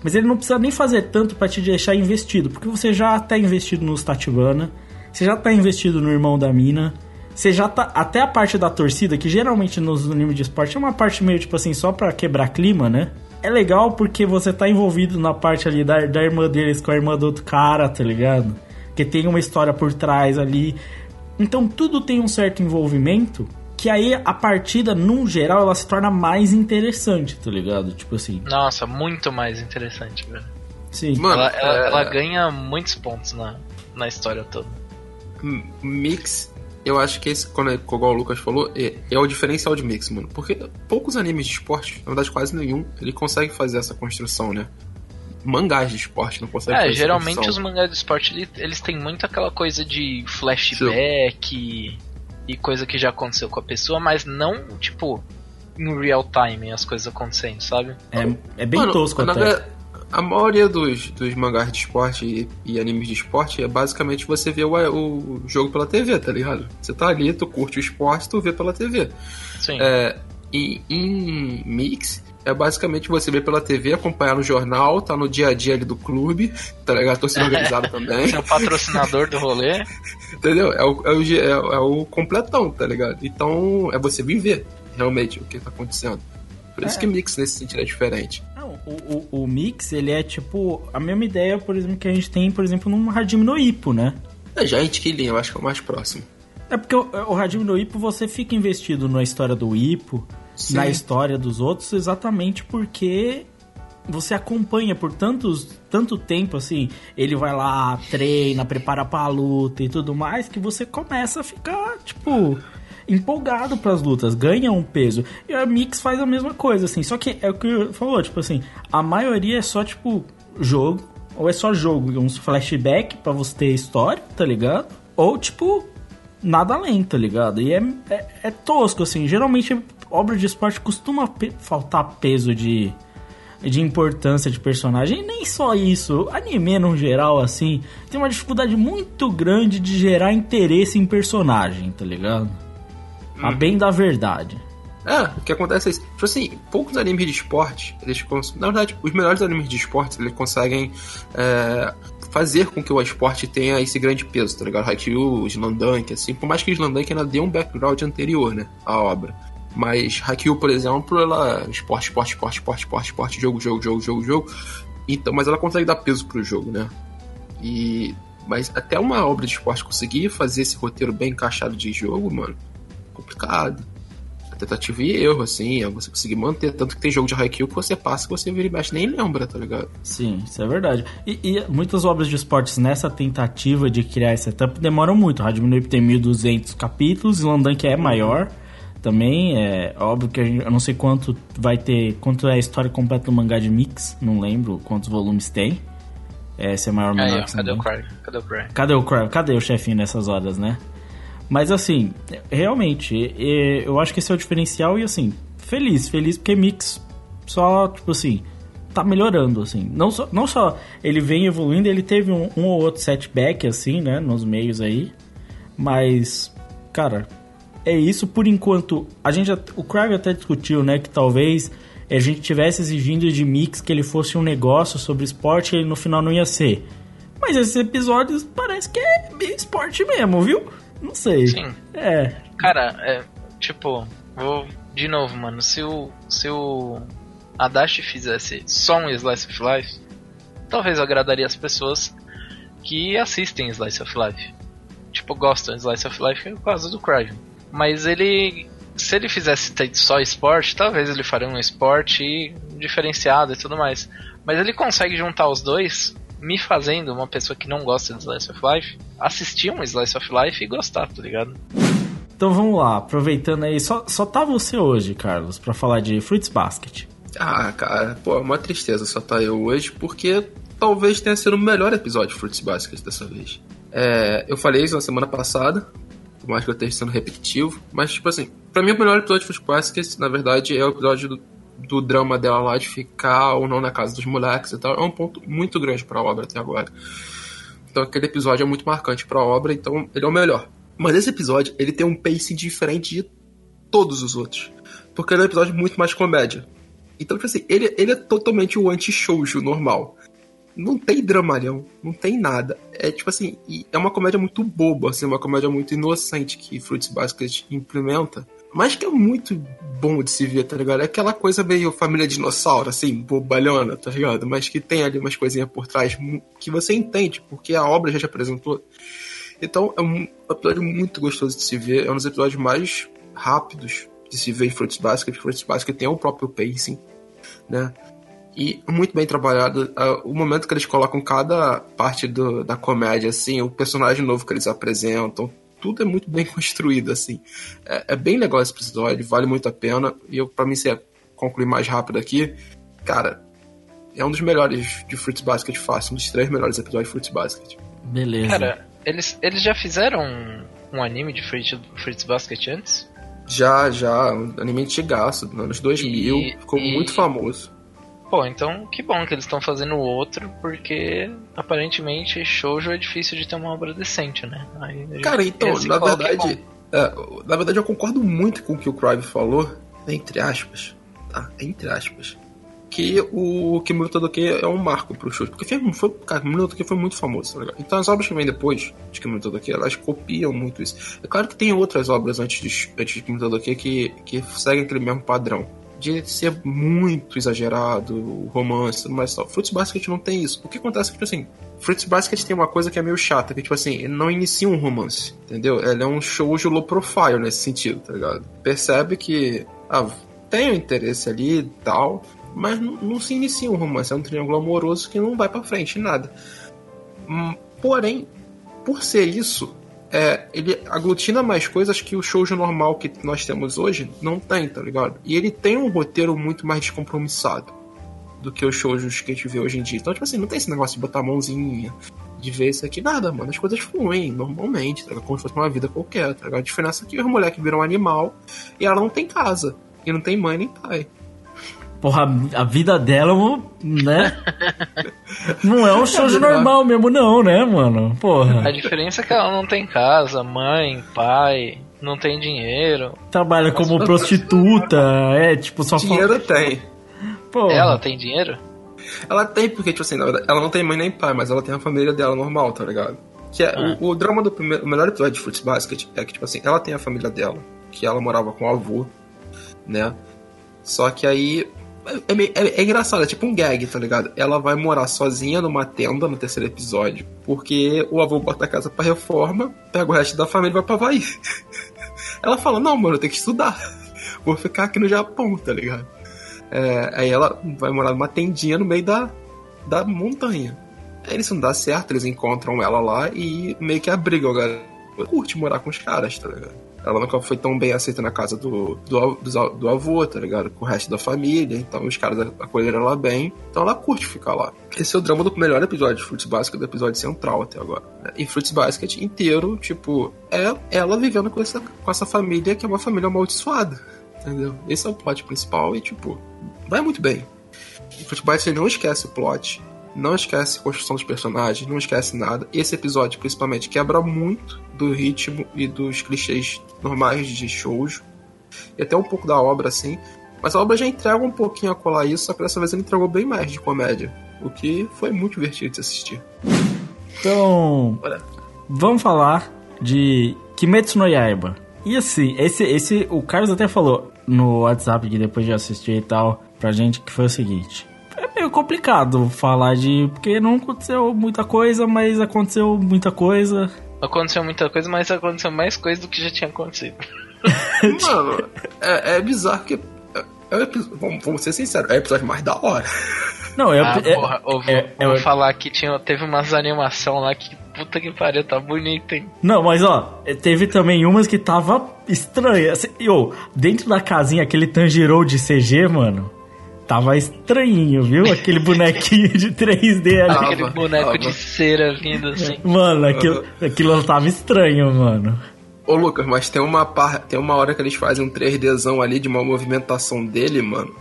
Mas ele não precisa nem fazer tanto pra te deixar investido. Porque você já tá investido nos Tatibana. Você já tá investido no irmão da mina. Você já tá. Até a parte da torcida, que geralmente nos animes de esporte é uma parte meio tipo assim, só pra quebrar clima, né? É legal porque você tá envolvido na parte ali da, da irmã deles com a irmã do outro cara, tá ligado? Que tem uma história por trás ali. Então tudo tem um certo envolvimento que aí a partida, num geral, ela se torna mais interessante, tá ligado? Tipo assim, Nossa, muito mais interessante, velho. sim. Mano, Ela, ela- é- ela ganha muitos pontos na, na história toda. Mix, eu acho que esse, quando é, igual o Lucas falou, é, é o diferencial de Mix, mano. Porque poucos animes de esporte, na verdade quase nenhum, ele consegue fazer essa construção, né? Mangás de esporte não consegue fazer É, essa geralmente os mangás de esporte ele- eles têm muito aquela coisa de flashback e coisa que já aconteceu com a pessoa, mas não, tipo, em real time as coisas acontecendo, sabe? É, é bem Mano, tosco até. verdade, A maioria dos, dos mangás de esporte e, e animes de esporte é basicamente você ver o, o jogo pela TV, tá ligado? Você tá ali, tu curte o esporte, tu vê pela TV. Sim. É, e em Mix, é basicamente você ver pela TV, acompanhar no jornal, tá no dia a dia ali do clube, tá ligado? Torcida organizada também. É o patrocinador do rolê. Entendeu? É o, é, o, é, o- é o completão, tá ligado? Então é você viver realmente o que tá acontecendo. Por isso É. que Mix nesse sentido é diferente. Não, o, o, o Mix, ele é tipo a mesma ideia, por exemplo, que a gente tem, por exemplo, num Hajime no Ippo, né? É Giant Killing, eu acho que é o mais próximo. É porque o, o Hajime no Ippo, você fica investido na história do Ippo, Sim. na história dos outros, exatamente porque você acompanha por tantos, tanto tempo, assim, ele vai lá, treina, prepara pra luta e tudo mais, que você começa a ficar, tipo, empolgado pras lutas, ganha um peso. E a Mix faz a mesma coisa, assim, só que é o que falou, tipo assim, a maioria é só, tipo, jogo, ou é só jogo, uns flashback pra você ter história, tá ligado? Ou, tipo, nada além, tá ligado? E é, é, é tosco, assim. Geralmente, obra de esporte costuma pe- faltar peso de de importância de personagem. E nem só isso, anime no geral, assim, tem uma dificuldade muito grande de gerar interesse em personagem, tá ligado? A bem da verdade. É, o que acontece é isso. Tipo assim, poucos animes de esporte, eles cons... Na verdade, os melhores animes de esporte, eles conseguem é, fazer com que o esporte tenha esse grande peso, tá ligado? Haikyuu, Slandunk, assim. Por mais que Slandunk ainda dê um background anterior, né? À obra. Mas Haikyuu, por exemplo, ela... Esporte, esporte, esporte, esporte, esporte, esporte, jogo, jogo, jogo, jogo, jogo. Então, mas ela consegue dar peso pro jogo, né? E... Mas até uma obra de esporte conseguir fazer esse roteiro bem encaixado de jogo, mano, complicado tentativa e erro, assim, é você conseguir manter. Tanto que tem jogo de Haikyuu que você passa que você vira e mexe nem lembra, tá ligado? Sim, isso é verdade. E, e muitas obras de esportes nessa tentativa de criar esse setup demoram muito. Hajime no Ippo tem 1200 capítulos, Landank é maior. Também é óbvio que a gente, eu não sei quanto vai ter, quanto é a história completa do mangá de Mix, não lembro quantos volumes tem. É, se é maior ou menor. Aí, ó, que cadê o. Cry? Cadê o Cry? Cadê o? Cadê o chefinho nessas horas, né? Mas assim, realmente, eu acho que esse é o diferencial e assim, feliz, feliz porque Mix só, tipo assim, tá melhorando, assim. Não só, não só ele vem evoluindo, ele teve um, um ou outro setback, assim, né, nos meios aí, mas, cara, é isso por enquanto. A gente, o Craig até discutiu, né, que talvez a gente tivesse exigindo de Mix que ele fosse um negócio sobre esporte e ele no final não ia ser. Mas esses episódios parece que é esporte mesmo, viu? Não sei. Sim. É. Cara, é. Tipo, vou. De novo, mano, se o. Se o. Adachi fizesse só um Slice of Life, talvez agradaria as pessoas que assistem Slice of Life. Tipo, gostam de Slice of Life por causa do Craven. Mas ele. Se ele fizesse só esporte, talvez ele faria um esporte diferenciado e tudo mais. Mas ele consegue juntar os dois, me fazendo uma pessoa que não gosta de Slice of Life, assistir um Slice of Life e gostar, tá ligado? Então vamos lá, aproveitando aí, só, só tá você hoje, Carlos, pra falar de Fruits Basket. Ah, cara, pô, é uma tristeza só tá eu hoje, porque talvez tenha sido o melhor episódio de Fruits Basket dessa vez. É, eu falei isso na semana passada, por mais que eu esteja sendo repetitivo, mas, tipo assim, pra mim o melhor episódio de Fruits Basket, na verdade, é o episódio do, do drama dela lá de ficar ou não na casa dos moleques e tal. É um ponto muito grande pra obra até agora. Então aquele episódio é muito marcante pra obra, então ele é o melhor. Mas esse episódio, ele tem um pacing diferente de todos os outros. Porque ele é um episódio muito mais comédia. Então, tipo assim, ele, ele é totalmente o anti-shoujo normal. Não tem dramalhão, não tem nada. É tipo assim, é uma comédia muito boba, assim, uma comédia muito inocente que Fruits Basket implementa. Mas que é muito bom de se ver, tá ligado? É aquela coisa meio família dinossauro, assim, bobalhona, tá ligado? Mas que tem ali umas coisinhas por trás que você entende, porque a obra já te apresentou. Então é um episódio muito gostoso de se ver. É um dos episódios mais rápidos de se ver em Fruits Basket. Fruits Basket tem o próprio pacing, né? E muito bem trabalhado. Ah, O momento que eles colocam cada parte do- da comédia, assim, o personagem novo que eles apresentam, tudo é muito bem construído, assim. É, é bem legal esse episódio, vale muito a pena. E eu, pra mim, se concluir mais rápido aqui, cara, é um dos melhores de Fruits Basket fácil, um dos três melhores episódios de Fruits Basket. Beleza. Cara, eles, eles já fizeram um, um anime de Fruits, Fruits Basket antes? Já, já, um anime antigaço, nos anos 2000, E- ficou e- muito famoso. Pô, então que bom que eles estão fazendo outro, porque aparentemente shoujo é difícil de ter uma obra decente, né? Aí, Cara, então, na coloca é verdade, é, na verdade eu concordo muito com o que o Crive falou, entre aspas, tá? Entre aspas. Que o Kimuno Todoke é um marco pro shoujo. Porque foi, foi, cara, Todoke foi muito famoso, tá ligado? Então as obras que vêm depois de Kimuno Todoke, elas copiam muito isso. É claro que tem outras obras antes de, antes de Kimuno Todoke que, que seguem aquele mesmo padrão. De ser muito exagerado, o romance, mas tal. Fruits Basket não tem isso. O que acontece é que, tipo assim, Fruits Basket tem uma coisa que é meio chata, que, tipo assim, ele não inicia um romance, entendeu? Ele é um shoujo low profile nesse sentido, tá ligado? Percebe que, ah, tem um interesse ali e tal, mas não, não se inicia um romance. É um triângulo amoroso que não vai pra frente, nada. Hum, Porém, por ser isso, é, ele aglutina mais coisas que o shoujo normal que nós temos hoje não tem, tá ligado? E ele tem um roteiro muito mais descompromissado do que os shoujos que a gente vê hoje em dia. Então, tipo assim, não tem esse negócio de botar a mãozinha, de ver isso aqui, nada, mano. As coisas fluem normalmente, tá ligado? Como se fosse uma vida qualquer, tá ligado? A diferença é que os moleques viram um animal e ela não tem casa. E não tem mãe nem pai. Porra, a vida dela, né? não é um show de normal mesmo, não, né, mano? Porra. A diferença é que ela não tem casa, mãe, pai, não tem dinheiro. Trabalha como prostituta, é, tipo, só Dinheiro tem. Porra. Ela tem dinheiro? Ela tem, porque, tipo assim, na verdade, ela não tem mãe nem pai, mas ela tem a família dela normal, tá ligado? Que é, Ah. o, o drama do primeiro, o melhor episódio de Fruits Basket é que, tipo assim, ela tem a família dela, que ela morava com o avô, né? Só que aí. É, meio- é- é engraçado, é tipo um gag, tá ligado? Ela vai morar sozinha numa tenda no terceiro episódio, porque o avô bota a casa pra reforma, pega o resto da família e vai pra Havaí. Ela fala: Não, mano, eu tenho que estudar. Vou ficar aqui no Japão, tá ligado? É, aí ela vai morar numa tendinha no meio da, da montanha. Aí isso não dá certo, eles encontram ela lá e meio que abrigam a galera. Curte morar com os caras, tá ligado? Ela nunca foi tão bem aceita na casa do, do, a- do avô, tá ligado? Com o resto da família, então os caras acolheram ela bem. Então ela curte ficar lá. Esse é o drama do melhor episódio de Fruits Basket, do episódio central até agora. né? E Fruits Basket inteiro, tipo, é ela vivendo com essa, com essa família que é uma família amaldiçoada. Entendeu? Esse é o plot principal e, tipo, vai muito bem. E Fruits Basket não esquece o plot, não esquece a construção dos personagens, não esquece nada. Esse episódio, principalmente, quebra muito do ritmo e dos clichês normais de shoujo. E até um pouco da obra, assim. Mas a obra já entrega um pouquinho a colar isso, só que dessa vez ele entregou bem mais de comédia. O que foi muito divertido de assistir. Então, Olha, vamos falar de Kimetsu no Yaiba. E assim, esse, esse, o Carlos até falou no WhatsApp que depois de assistir e tal, pra gente, que foi o seguinte. É meio complicado falar de. Porque não aconteceu muita coisa, mas aconteceu muita coisa. Aconteceu muita coisa, mas aconteceu mais coisa do que já tinha acontecido. mano, é, é bizarro que. É, é o vamos, vamos ser sinceros, é o episódio mais da hora. Não, é. ah, é- porra, eu vou, é- eu vou é- falar que tinha, teve umas animação lá que puta que pariu, tá bonito, hein? Não, mas ó, teve também umas que tava estranha. Assim, e, ô, dentro da casinha, aquele Tanjiro de CG, mano, tava estranhinho, viu? Aquele bonequinho de 3D ali. Tava, Aquele boneco tava. de cera vindo assim. Mano, aquilo, aquilo tava estranho, mano. Ô Lucas, mas tem uma, par... tem uma hora que eles fazem um 3Dzão ali de uma movimentação dele, mano.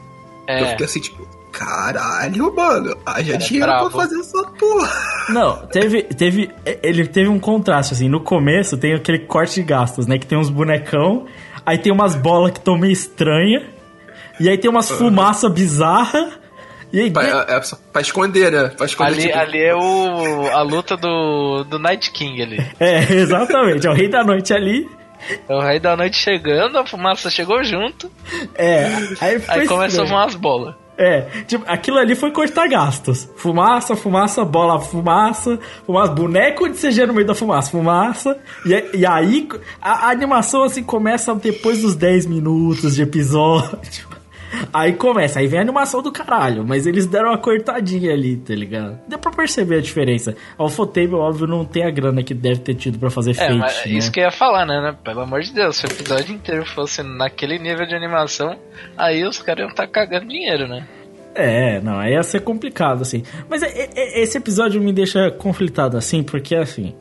que Eu É, fiquei assim, tipo, caralho, mano. Haja É dinheiro pra fazer essa porra. Não, teve, teve. Ele teve um contraste, assim. No começo tem aquele corte de gastos, né? Que tem uns bonecão, aí tem umas bolas que estão meio estranhas, e aí tem umas fumaça bizarra, e aí. Pra, é, é pra esconder, né? Pra esconder, ali, tipo, ali é o, a luta do, do Night King ali. É, exatamente. É o rei da noite ali. É o rei da noite chegando, a fumaça chegou junto, É, aí aí começa a voar as bolas. É, tipo, aquilo ali foi cortar gastos. Fumaça, fumaça, bola, fumaça, fumaça, boneco de CG no meio da fumaça, fumaça. E, e aí a, a animação assim começa depois dos 10 minutos de episódio. Aí começa, aí vem a animação do caralho, mas eles deram uma cortadinha ali, tá ligado? Deu pra perceber a diferença. A Ufotable, óbvio, não tem a grana que deve ter tido pra fazer É, fake, mas né? isso que eu ia falar, né, né? Pelo amor de Deus, se o episódio inteiro fosse naquele nível de animação, aí os caras iam estar cagando dinheiro, né? É, não, aí ia ser complicado, assim. Mas é- é- esse episódio me deixa conflitado, assim, porque, assim...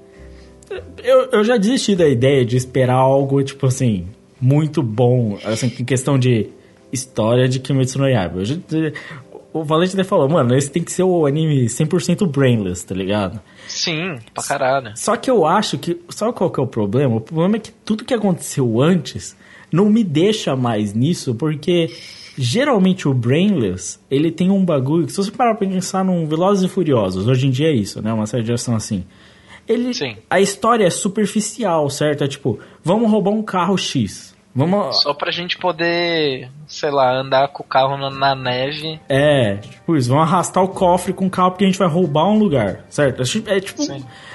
Eu, eu já desisti da ideia de esperar algo, tipo assim, muito bom, assim, em questão de história de Kimetsu no Yaiba. Eu o Valente até falou, mano, esse tem que ser o anime 100% brainless, tá ligado? Sim, pra caralho. Só que eu acho que. Sabe qual que é o problema? O problema é que tudo que aconteceu antes não me deixa mais nisso, porque geralmente o Brainless ele tem um bagulho. que Se você parar pra pensar num Velozes e Furiosos, hoje em dia é isso, né? Uma série de ação assim. Ele, Sim. A história é superficial, certo? É tipo, vamos roubar um carro X. Vamos. Só pra gente poder, sei lá, andar com o carro na, neve. É, tipo isso, vão arrastar o cofre com o carro porque a gente vai roubar um lugar, certo? É tipo- É tipo.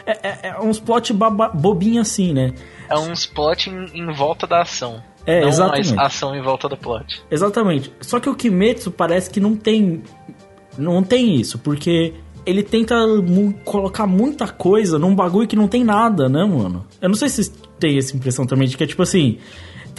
É, é- é uns plot bobinho assim, né? É uns plot em, em volta da ação. É, não exatamente. mais ação em volta do plot. Exatamente. Só que o Kimetsu parece que não tem. Não tem isso, porque ele tenta mu- colocar muita coisa num bagulho que não tem nada, né, mano? Eu não sei se vocês têm essa impressão também de que é tipo assim.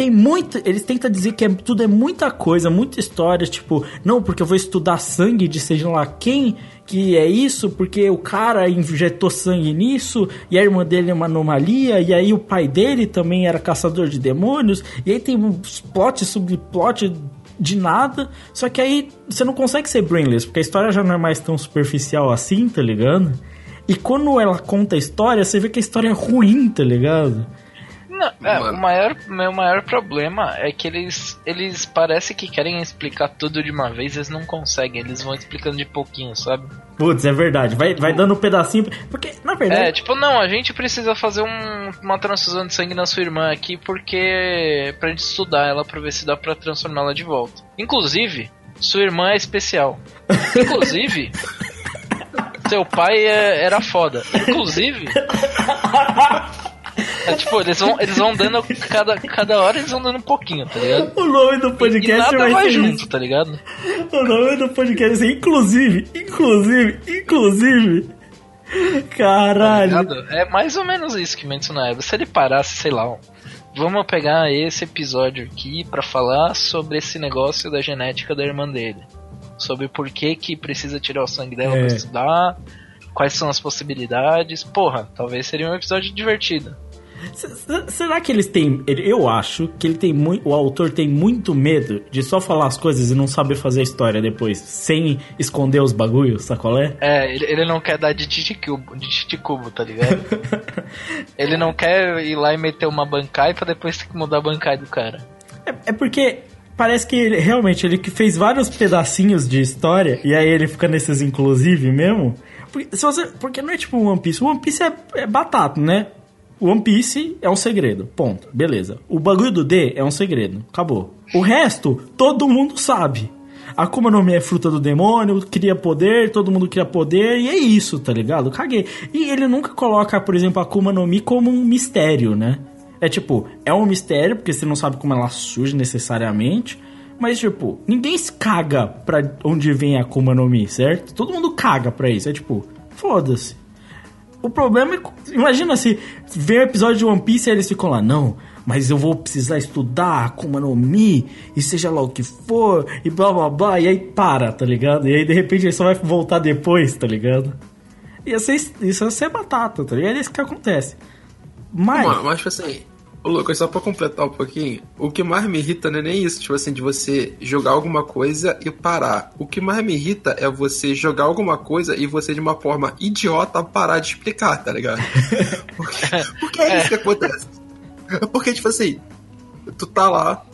Tem muito. Eles tentam dizer que é, tudo é muita coisa, muita história, tipo, não, porque eu vou estudar sangue de seja lá quem que é isso, porque o cara injetou sangue nisso, e a irmã dele é uma anomalia, e aí o pai dele também era caçador de demônios, e aí tem uns plot, subplot de nada. Só que aí você não consegue ser brainless, porque a história já não é mais tão superficial assim, tá ligado? E quando ela conta a história, você vê que a história é ruim, tá ligado? Não, é, o maior, meu maior problema é que eles, eles parece que querem explicar tudo de uma vez, eles não conseguem, eles vão explicando de pouquinho, sabe? Putz, é verdade. Vai, vai dando um pedacinho. Porque, na verdade. É, tipo, não, a gente precisa fazer um- uma transfusão de sangue na sua irmã aqui porque. pra gente estudar ela pra ver se dá pra transformá-la de volta. Inclusive, sua irmã é especial. Inclusive. seu pai é- era foda. Inclusive. É, tipo, eles vão, eles vão dando. Cada, cada hora eles vão dando um pouquinho, tá ligado? O nome do E podcast nada vai vai junto, tá ligado? O nome do podcast ser inclusive, inclusive, inclusive. Caralho. Ligado? É mais ou menos isso que Kimetsu no Yaiba. Se ele parasse, sei lá, vamos pegar esse episódio aqui pra falar sobre esse negócio da genética da irmã dele. Sobre por que que precisa tirar o sangue dela É. pra estudar, quais são as possibilidades. Porra, talvez seria um episódio divertido. Será que eles têm. Eu acho que ele tem muito. O autor tem muito medo de só falar as coisas e não saber fazer a história depois, sem esconder os bagulhos, sacolé? É, ele, ele não quer dar de titicubo, de titicubo, tá ligado? ele não quer ir lá e meter uma bancai pra depois ter que mudar a bancai do cara. É, é porque parece que ele, realmente ele que fez vários pedacinhos de história e aí ele fica nesses inclusive mesmo. Porque, se você, porque não é tipo One Piece. One Piece é, é batata, né? O One Piece é um segredo. Ponto. Beleza. O bagulho do D é um segredo. Acabou. O resto, todo mundo sabe. Akuma no Mi é fruta do demônio, cria poder, todo mundo cria poder, e é isso, tá ligado? Caguei. E ele nunca coloca, por exemplo, a Akuma no Mi como um mistério, né? É tipo, é um mistério, porque você não sabe como ela surge necessariamente. Mas, tipo, ninguém se caga pra onde vem a Akuma no Mi, certo? Todo mundo caga pra isso. É tipo, foda-se. O problema é. Imagina se vem o episódio de One Piece e eles ficam lá, não, mas eu vou precisar estudar Akuma no Mi, e seja lá o que for, e blá blá blá, e aí para, tá ligado? E aí de repente ele só vai voltar depois, tá ligado? Ia ser, isso ia ser batata, tá ligado? É isso que acontece. Mas. Mas tipo assim, ô Lucas, só pra completar um pouquinho, o que mais me irrita não é nem isso, tipo assim, de você jogar alguma coisa e parar. O que mais me irrita é você jogar alguma coisa e você, de uma forma idiota, parar de explicar, tá ligado? Porque, porque é isso que acontece. É Porque, tipo assim, tu tá lá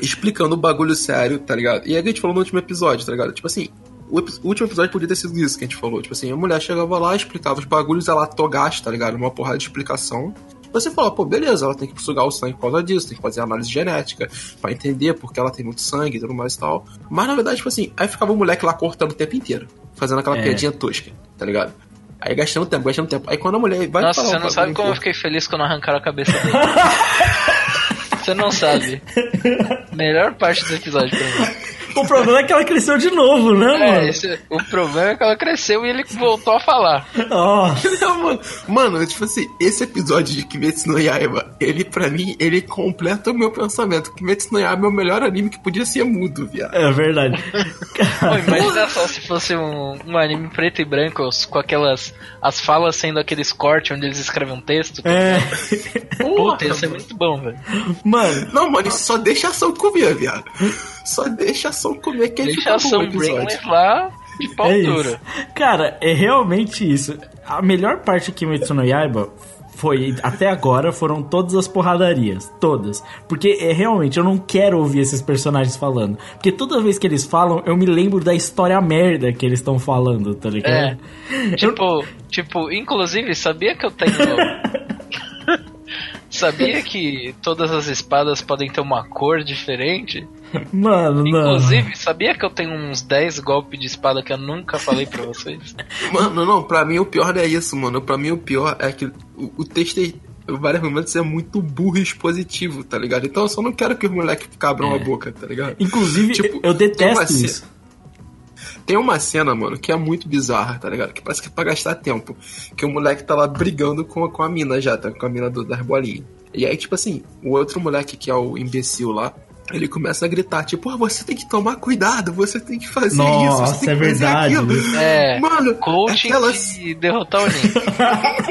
explicando o bagulho sério, tá ligado? E aí a gente falou no último episódio, tá ligado? Tipo assim, o, o último episódio podia ter sido isso que a gente falou. Tipo assim, a mulher chegava lá, explicava os bagulhos, ela togaste, tá ligado? Uma porrada de explicação. Você fala, pô, beleza, ela tem que sugar o sangue por causa disso, tem que fazer análise genética pra entender porque ela tem muito sangue e tudo mais e tal. Mas na verdade, tipo assim, aí ficava o moleque lá cortando o tempo inteiro, fazendo aquela É. piadinha tosca, tá ligado? Aí gastando tempo, gastando tempo. Aí quando a mulher vai Nossa, falar você não sabe como eu fiquei feliz quando arrancaram a cabeça dele. Você não sabe. Melhor parte do episódio pra mim. O problema é que ela cresceu de novo, né, É, mano? esse- o problema é que ela cresceu e ele voltou a falar. Nossa. Não, mano, mano, tipo assim, esse episódio de Kimetsu no Yaiba, ele pra mim, ele completa o meu pensamento. Kimetsu no Yaiba é o melhor anime que podia ser mudo, viado. É verdade. Pô, imagina só se fosse um, um anime preto e branco, com aquelas. as falas sendo aqueles cortes onde eles escrevem um texto. É. Puta, ia ser muito bom, velho. Mano, Não, mano, isso só deixa a ação comer, viado. Só deixa ação comer que ele Deixa a Sam lá de pau é dura. Cara, é realmente isso. A melhor parte de Kimetsu no Yaiba foi, até agora, foram todas as porradarias. Todas. Porque é realmente, eu não quero ouvir esses personagens falando. Porque toda vez que eles falam, eu me lembro da história merda que eles estão falando, tá ligado? É. Eu- Tipo, tipo, inclusive, sabia que eu tenho. sabia que todas as espadas podem ter uma cor diferente? Mano, não. Inclusive, sabia que eu tenho uns 10 golpes de espada que eu nunca falei pra vocês? Mano, não, pra mim o pior não é isso, mano. Pra mim o pior é que o, o texto em vários momentos é muito burro e expositivo, tá ligado? Então eu só não quero que os moleques abram É. a boca, tá ligado? Inclusive, Tipo, eu detesto ce- isso. Tem uma cena, mano, que é muito bizarra, tá ligado? Que parece que é pra gastar tempo. Que o moleque tá lá brigando com, a- com a mina já, tá? Com a mina do, das bolinhas. E aí, tipo assim, o outro moleque que é o imbecil lá, ele começa a gritar, tipo, ah, você tem que tomar cuidado, você tem que fazer isso, Nossa, você tem é que fazer verdade. aquilo. É, Mano, coaching aquelas... de derrotar o Nin.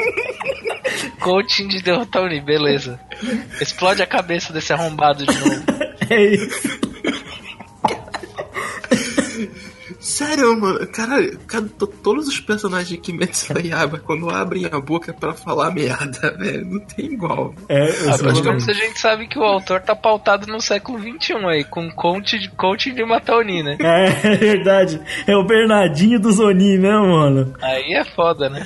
coaching de derrotar o Nin, beleza. Explode a cabeça desse arrombado de novo. É isso. Caralho, cara, to- todos os personagens de Kimetsu no Yaiba, quando abrem a boca pra falar merda, velho, não tem igual. É, eu Ah, pelo menos a gente sabe que o autor tá pautado no século XXI aí, com coach de, coaching de Mataoni, né? É, é verdade. É o Bernardinho do Zonin, né, mano? Aí é foda, né?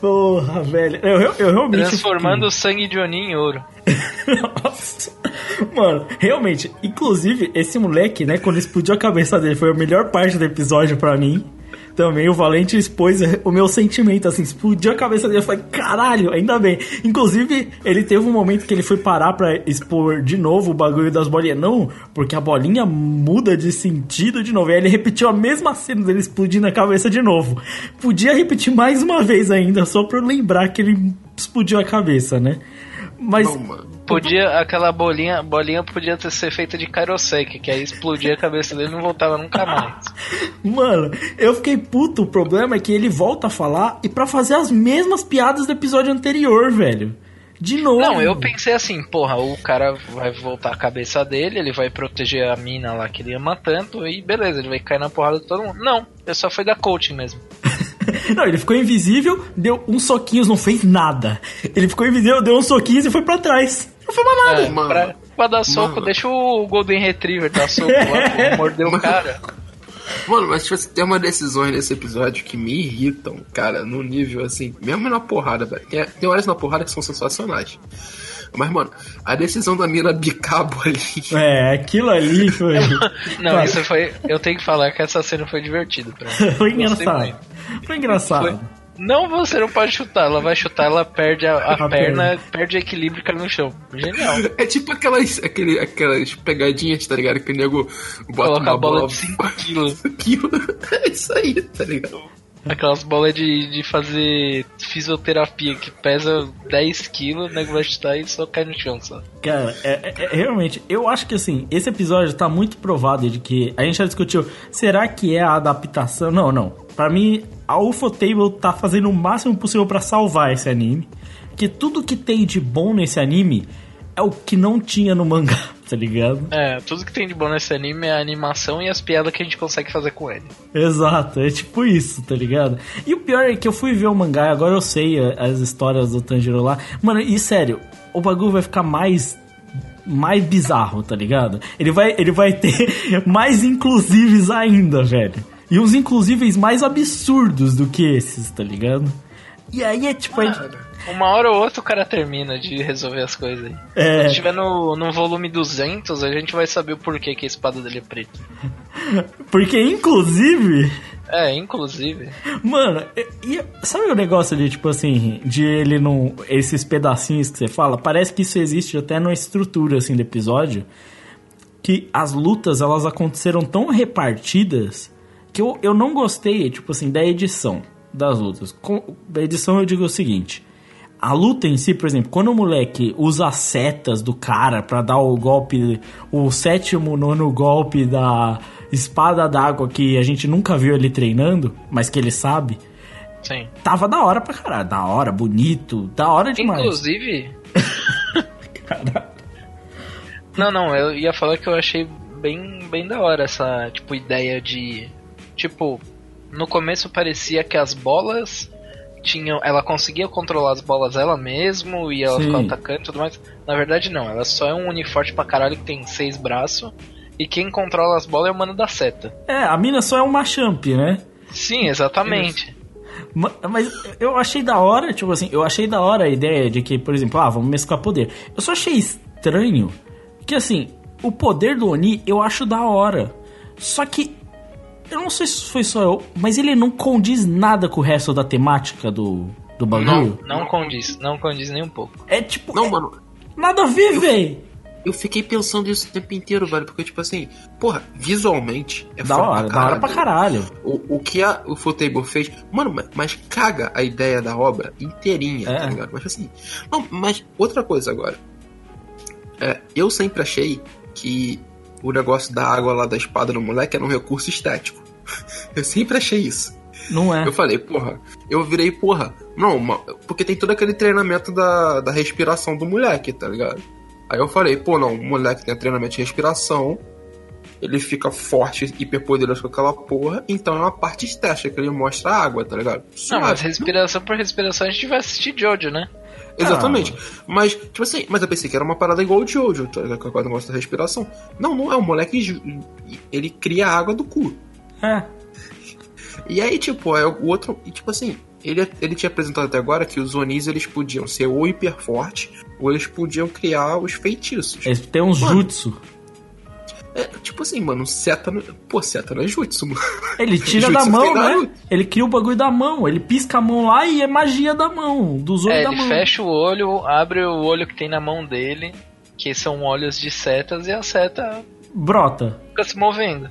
Porra, velho. Eu, eu, eu realmente. Transformando o sangue de Oni em ouro. Nossa. Mano, realmente, inclusive, esse moleque, né, quando explodiu a cabeça dele, foi a melhor parte do episódio pra mim. Também o Valente expôs o meu sentimento, assim, explodiu a cabeça dele. Eu falei, caralho, ainda bem. Inclusive, ele teve um momento que ele foi parar pra expor de novo o bagulho das bolinhas. Não, porque a bolinha muda de sentido de novo. E aí ele repetiu a mesma cena dele explodindo a cabeça de novo. Podia repetir mais uma vez ainda, só pra eu lembrar que ele explodiu a cabeça, né? Mas. Não. Podia, aquela bolinha, bolinha podia ter ser feita de Kairosek, que aí explodia a cabeça dele e não voltava nunca mais. Mano, eu fiquei puto. O problema é que ele volta a falar e pra fazer as mesmas piadas do episódio anterior, velho. De novo. Não, eu pensei assim, porra, o cara vai voltar a cabeça dele, ele vai proteger a mina lá que ele ama tanto, e beleza, ele vai cair na porrada de todo mundo. Não, ele só foi da coaching mesmo. Não, ele ficou invisível, deu uns soquinhos, não fez nada. Ele ficou invisível, deu uns soquinhos e foi pra trás. Não foi mais nada. É, mano. pra, pra dar soco, Mano. deixa o Golden Retriever dar soco lá, pô, morder o cara. Mano, mas tipo, assim, tem umas decisões nesse episódio que me irritam, cara, no nível assim, mesmo na porrada, velho. Tem, tem horas na porrada que são sensacionais. Mas, mano, a decisão da mina bicar a bolinha. É, aquilo ali foi. Não, isso foi. Eu tenho que falar que essa cena foi divertida pra mim. foi engraçado. Foi engraçado. Foi. Não, você não pode chutar. Ela vai chutar, ela perde a, a A perna, perna. perde o equilíbrio e cai no chão. Genial. É tipo aquelas, aquele, aquelas pegadinhas, tá ligado? Que o nego bota Coloca uma a bola bola de 5 quilos. É isso aí, tá ligado? Aquelas bolas de, de fazer fisioterapia que pesa 10 quilos, o nego vai chutar e só cai no chão só. Cara, é, é- é- realmente, eu acho que assim, esse episódio tá muito provado de que. A gente já discutiu, será que é a adaptação? Não, não. Pra mim, a Ufotable tá fazendo o máximo possível pra salvar esse anime. Que tudo que tem de bom nesse anime é o que não tinha no mangá, tá ligado? É, tudo que tem de bom nesse anime é a animação e as piadas que a gente consegue fazer com ele. Exato, é tipo isso, tá ligado? E o pior é que eu fui ver o mangá, agora eu sei as histórias do Tanjiro lá. Mano, e sério, o bagulho vai ficar mais mais bizarro, tá ligado? Ele vai ele vai ter mais inclusíveis ainda, velho. E uns inclusíveis mais absurdos do que esses, tá ligado? E aí é tipo, é, Uma hora ou outra o cara termina de resolver as coisas aí. é, Quando tiver no, no volume 200, a gente vai saber o porquê que a espada dele é preta. porque inclusive É, inclusive. Mano, e, e sabe o negócio de, tipo assim, de ele não. Esses pedacinhos que você fala? Parece que isso existe até na estrutura, assim, do episódio. Que as lutas, elas aconteceram tão repartidas que eu, eu não gostei, tipo assim, da edição das lutas. Com, da edição eu digo o seguinte. A luta em si, por exemplo, quando o moleque usa as setas do cara pra dar o golpe, o sétimo, nono golpe da espada d'água que a gente nunca viu ele treinando, mas que ele sabe, Sim. tava da hora pra caralho. Da hora, bonito, da hora demais. Inclusive. não, não, eu ia falar que eu achei bem, bem da hora essa, tipo, ideia de. Tipo, no começo parecia que as bolas tinham. Ela conseguia controlar as bolas ela mesmo e ela Sim. ficava atacando e tudo mais. Na verdade, não, ela só é um uniforme pra caralho que tem seis braços. E quem controla as bolas é o mano da seta. É, a mina só é uma champ, né? Sim, exatamente. Ma- Mas eu achei da hora, tipo assim, eu achei da hora a ideia de que, por exemplo, ah, vamos mesclar poder. Eu só achei estranho que, assim, o poder do Oni eu acho da hora. Só que, eu não sei se foi só eu, mas ele não condiz nada com o resto da temática do, do bagulho. Não condiz, não condiz nem um pouco. É tipo, Não, é mano, nada a ver, véi. eu fiquei pensando isso o tempo inteiro, velho. Porque, tipo assim, porra, visualmente é Da foda hora, da hora pra caralho. O, o que a, o Futebol fez, mano, mas, mas caga a ideia da obra inteirinha, É. tá ligado? Mas assim, não, mas outra coisa agora. É, eu sempre achei que o negócio da água lá da espada no moleque era um recurso estético. Eu sempre achei isso. Não é. Eu falei, porra, eu virei, porra, não, porque tem todo aquele treinamento da, da respiração do moleque, tá ligado? Aí eu falei, pô, não, o moleque tem treinamento de respiração, ele fica forte, hiperpoderoso com aquela porra, então é uma parte estética que ele mostra a água, tá ligado? Não, Suave. mas respiração por respiração a gente vai assistir Jojo, né? Exatamente. Mas, tipo assim, mas eu pensei que era uma parada igual o Jojo, tá ligado? Com o negócio da respiração. Não, não é. O moleque, ele cria a água do cu. É. E aí, tipo, é o outro. E, tipo assim, ele, ele tinha apresentado até agora que os Onis eles podiam ser ou hiper forte, ou eles podiam criar os feitiços. Eles têm uns Mano. jutsu. É, tipo assim, mano, seta. No... Pô, seta não é jutsu, mano. Ele tira da mão, né? Ele cria o bagulho da mão. Ele pisca a mão lá e é magia da mão. Dos olhos É, da ele mão. fecha o olho, abre o olho que tem na mão dele, que são olhos de setas, e a seta Brota. fica se movendo.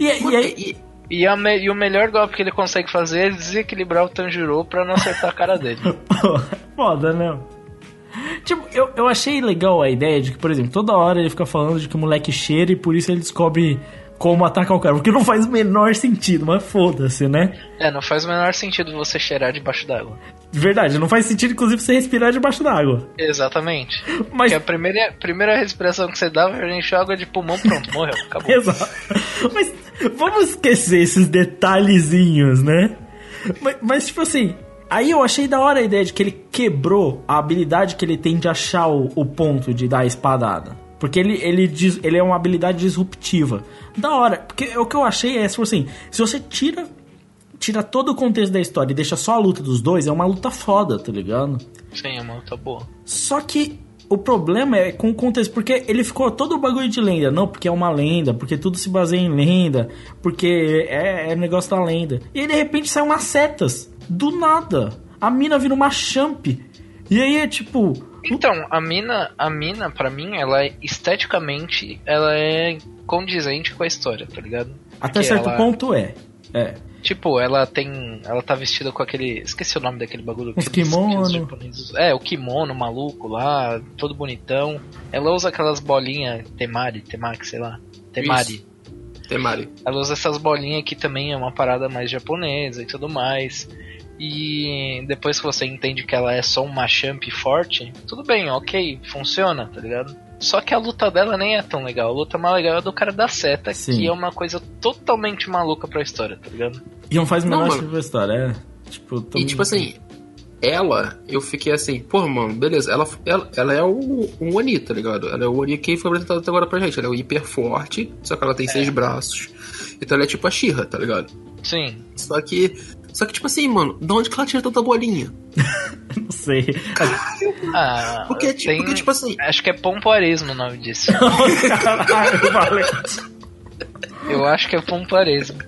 E, e aí. E- E, me- e o melhor golpe que ele consegue fazer é desequilibrar o Tanjiro pra não acertar a cara dele. Foda, né? Tipo, eu, eu achei legal a ideia de que, por exemplo, toda hora ele fica falando de que o moleque cheira e por isso ele descobre como atacar o cara. Porque não faz o menor sentido, mas foda-se, né? É, não faz o menor sentido você cheirar debaixo d'água. De verdade, não faz sentido, inclusive, você respirar debaixo d'água. Exatamente. Mas Porque a primeira, primeira respiração que você dá, a gente enche água de pulmão, pronto, morreu, acabou. Exato. Mas vamos esquecer esses detalhezinhos, né? Mas, mas, tipo assim, aí eu achei da hora a ideia de que ele quebrou a habilidade que ele tem de achar o, o ponto de dar a espadada. Porque ele, ele, diz, ele é uma habilidade disruptiva. Da hora. Porque o que eu achei é, tipo assim, se você tira tira todo o contexto da história e deixa só a luta dos dois, é uma luta foda, tá ligado? Sim, a mão tá boa. Só que o problema é com o contexto, porque ele ficou todo o bagulho de lenda. Não, porque é uma lenda, porque tudo se baseia em lenda, porque é, é negócio da lenda. E aí de repente sai umas setas. Do nada. A mina vira uma champ. E aí é tipo. Então, a mina, a mina, pra mim, ela é esteticamente, ela é condizente com a história, tá ligado? Até Porque certo ela- ponto é. É. Tipo, ela tem. Ela tá vestida com aquele. Esqueci o nome daquele bagulho. Aqueles- kimono. É, o kimono maluco lá, todo bonitão. Ela usa aquelas bolinhas. Temari, temaki, sei lá. Temari. Temari. Ela usa essas bolinhas que também é uma parada mais japonesa e tudo mais. E depois que você entende que ela é só uma champ forte, tudo bem, ok, funciona, tá ligado? Só que a luta dela nem é tão legal. A luta mais legal é do cara da seta, Sim. que é uma coisa totalmente maluca pra história, tá ligado? E não faz menor sentido pra história, é. Tipo, E tipo assim, ela, eu fiquei assim, pô, mano, beleza, ela, ela, ela é o, o Oni, tá ligado? Ela é o Oni que foi apresentado até agora pra gente. Ela é o hiper forte, só que ela tem seis braços. Então ela é tipo a Shira, tá ligado? Sim. Só que. Só que, tipo assim, mano, de onde que ela tira tanta bolinha? Não sei. Ah, Porque, tipo, tem- porque, tipo assim, Acho que é pompoarismo o nome disso. Caralho, valeu. Eu acho que é pompoarismo.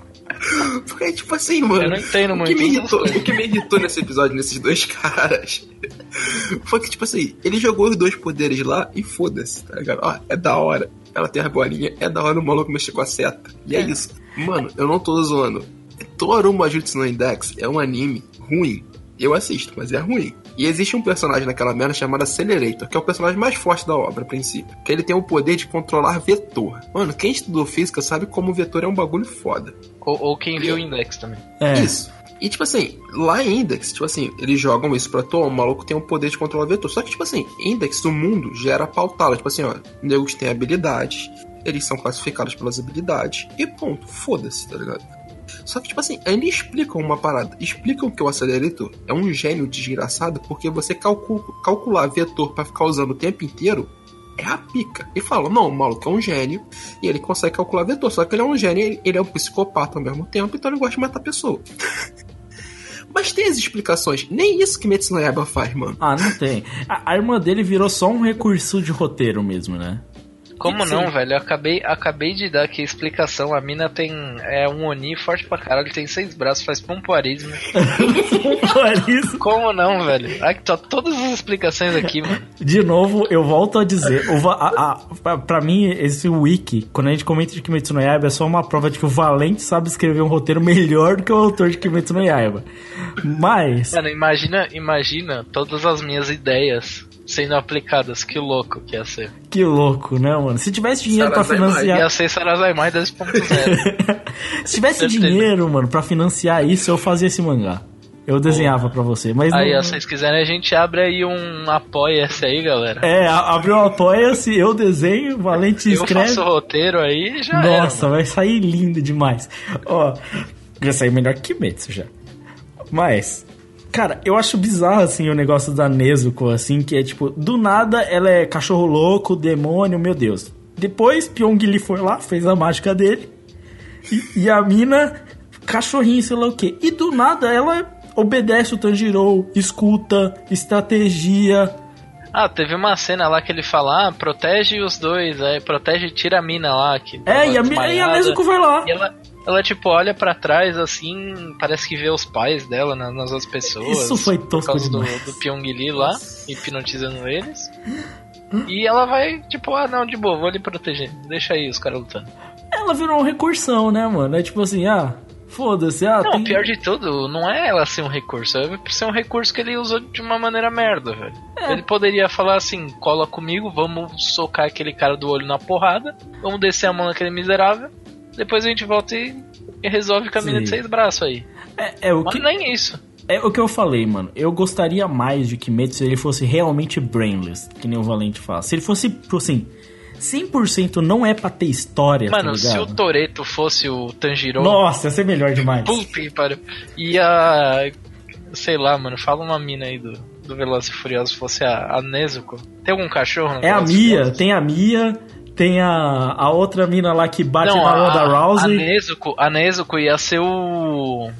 porque, tipo assim, mano. Eu não entendo o muito que me irritou. O que me irritou nesse episódio, nesses dois caras, foi que, tipo assim, ele jogou os dois poderes lá e foda-se, tá ligado? Ó, é da hora. Ela tem a bolinha, é da hora o maluco mexer com a seta. E é, isso. Mano, eu não tô zoando. Toru Majutsu no Index é um anime ruim. Eu assisto, mas é ruim. E existe um personagem naquela merda chamado Accelerator, que é o personagem mais forte da obra, a princípio. Que ele tem o poder de controlar vetor. Mano, quem estudou física sabe como o vetor é um bagulho foda. Ou, ou quem viu o Index também. É. Isso. E tipo assim, lá em Index, tipo assim, eles jogam isso pra toa, o maluco tem o poder de controlar vetor. Só que, tipo assim, Index do mundo já era pautado. Tipo assim, ó, negros têm habilidades, eles são classificados pelas habilidades, e ponto, foda-se, tá ligado? Só que, tipo assim, eles explicam uma parada. Explicam que o Accelerator é um gênio desgraçado porque você calcula, calcular vetor pra ficar usando o tempo inteiro é a pica. E falam, não, o maluco é um gênio e ele consegue calcular vetor. Só que ele é um gênio, ele, ele é um psicopata ao mesmo tempo, então ele gosta de matar pessoa. Mas tem as explicações. Nem isso que Metsu no Yaiba faz, mano. Ah, não tem. A, a irmã dele virou só um recurso de roteiro mesmo, né? Como Sim. não, velho? Eu acabei, acabei de dar aqui a explicação. A mina tem. É um Oni forte pra caralho, tem seis braços, faz pompoarismo. Por isso, Como não, velho? Aqui tá todas as explicações aqui, mano. de novo, eu volto a dizer, o, a, a, pra- pra mim, esse wiki, quando a gente comenta de Kimetsu no Yaiba, é só uma prova de que o Valente sabe escrever um roteiro melhor do que o autor de Kimetsu no Yaiba. Mas, Mano, imagina, imagina todas as minhas ideias sendo aplicadas. Que louco que ia ser. que louco, né, mano? Se tivesse dinheiro pra Sarazai financiar... Ia ser Sarazaimai 2.0. Se tivesse dinheiro, mano, pra financiar isso, eu fazia esse mangá. Eu desenhava pra você, mas Aí, não... ó, se vocês quiserem, a gente abre aí um apoia-se aí, galera. É, a- abriu um apoia-se, eu desenho, o Valente Eu escreve. faço o roteiro aí já era, Nossa, mano. vai sair lindo demais. Ó, vai sair melhor que Kimetsu já. Mas, cara, eu acho bizarro, assim, o negócio da Nezuko, assim, que é tipo, do nada ela é cachorro louco, demônio, meu Deus. Depois, Pyongyi foi lá, fez a mágica dele. E, e a mina, cachorrinho, sei lá o quê. E do nada ela obedece o Tanjiro, escuta, estratégia. Ah, teve uma cena lá que ele fala, ah, protege os dois, aí protege e tira a mina lá. Que É, e a, e a. Nezuko vai lá. E ela, ela, tipo, olha pra trás, assim, parece que vê os pais dela na- nas outras pessoas. Isso foi Por tosco causa do, do Pyongyi lá, hipnotizando eles. E ela vai, tipo, ah, não, de boa, vou lhe proteger. Deixa aí os caras lutando. Ela virou uma recursão, né, mano? É tipo assim, ah, foda-se, ah, Não, tem... pior de tudo, não é ela ser um recurso, é ser um recurso que ele usou de uma maneira merda, velho. É. Ele poderia falar assim, cola comigo, vamos socar aquele cara do olho na porrada, vamos descer a mão naquele miserável, depois a gente volta e, e resolve com a mina de seis braços aí. É, é o Mas que... nem isso. É o que eu falei, mano. Eu gostaria mais de Kimetsu se ele fosse realmente brainless, que nem o Valente fala. Se ele fosse, tipo assim, 100% não é pra ter história, Mano, tá se o? Toreto fosse o Tanjiro, Nossa, ia ser melhor demais. puta que pariu, ia... Sei lá, mano, fala uma mina aí do, do Velozes e Furiosos, fosse a, a Nezuko. Tem algum cachorro no É a Velozes e Mia, tem a Mia, tem a, a outra mina lá que bate Não, na a, Ronda a Rousey. Nezuko, a Nezuko ia ser o.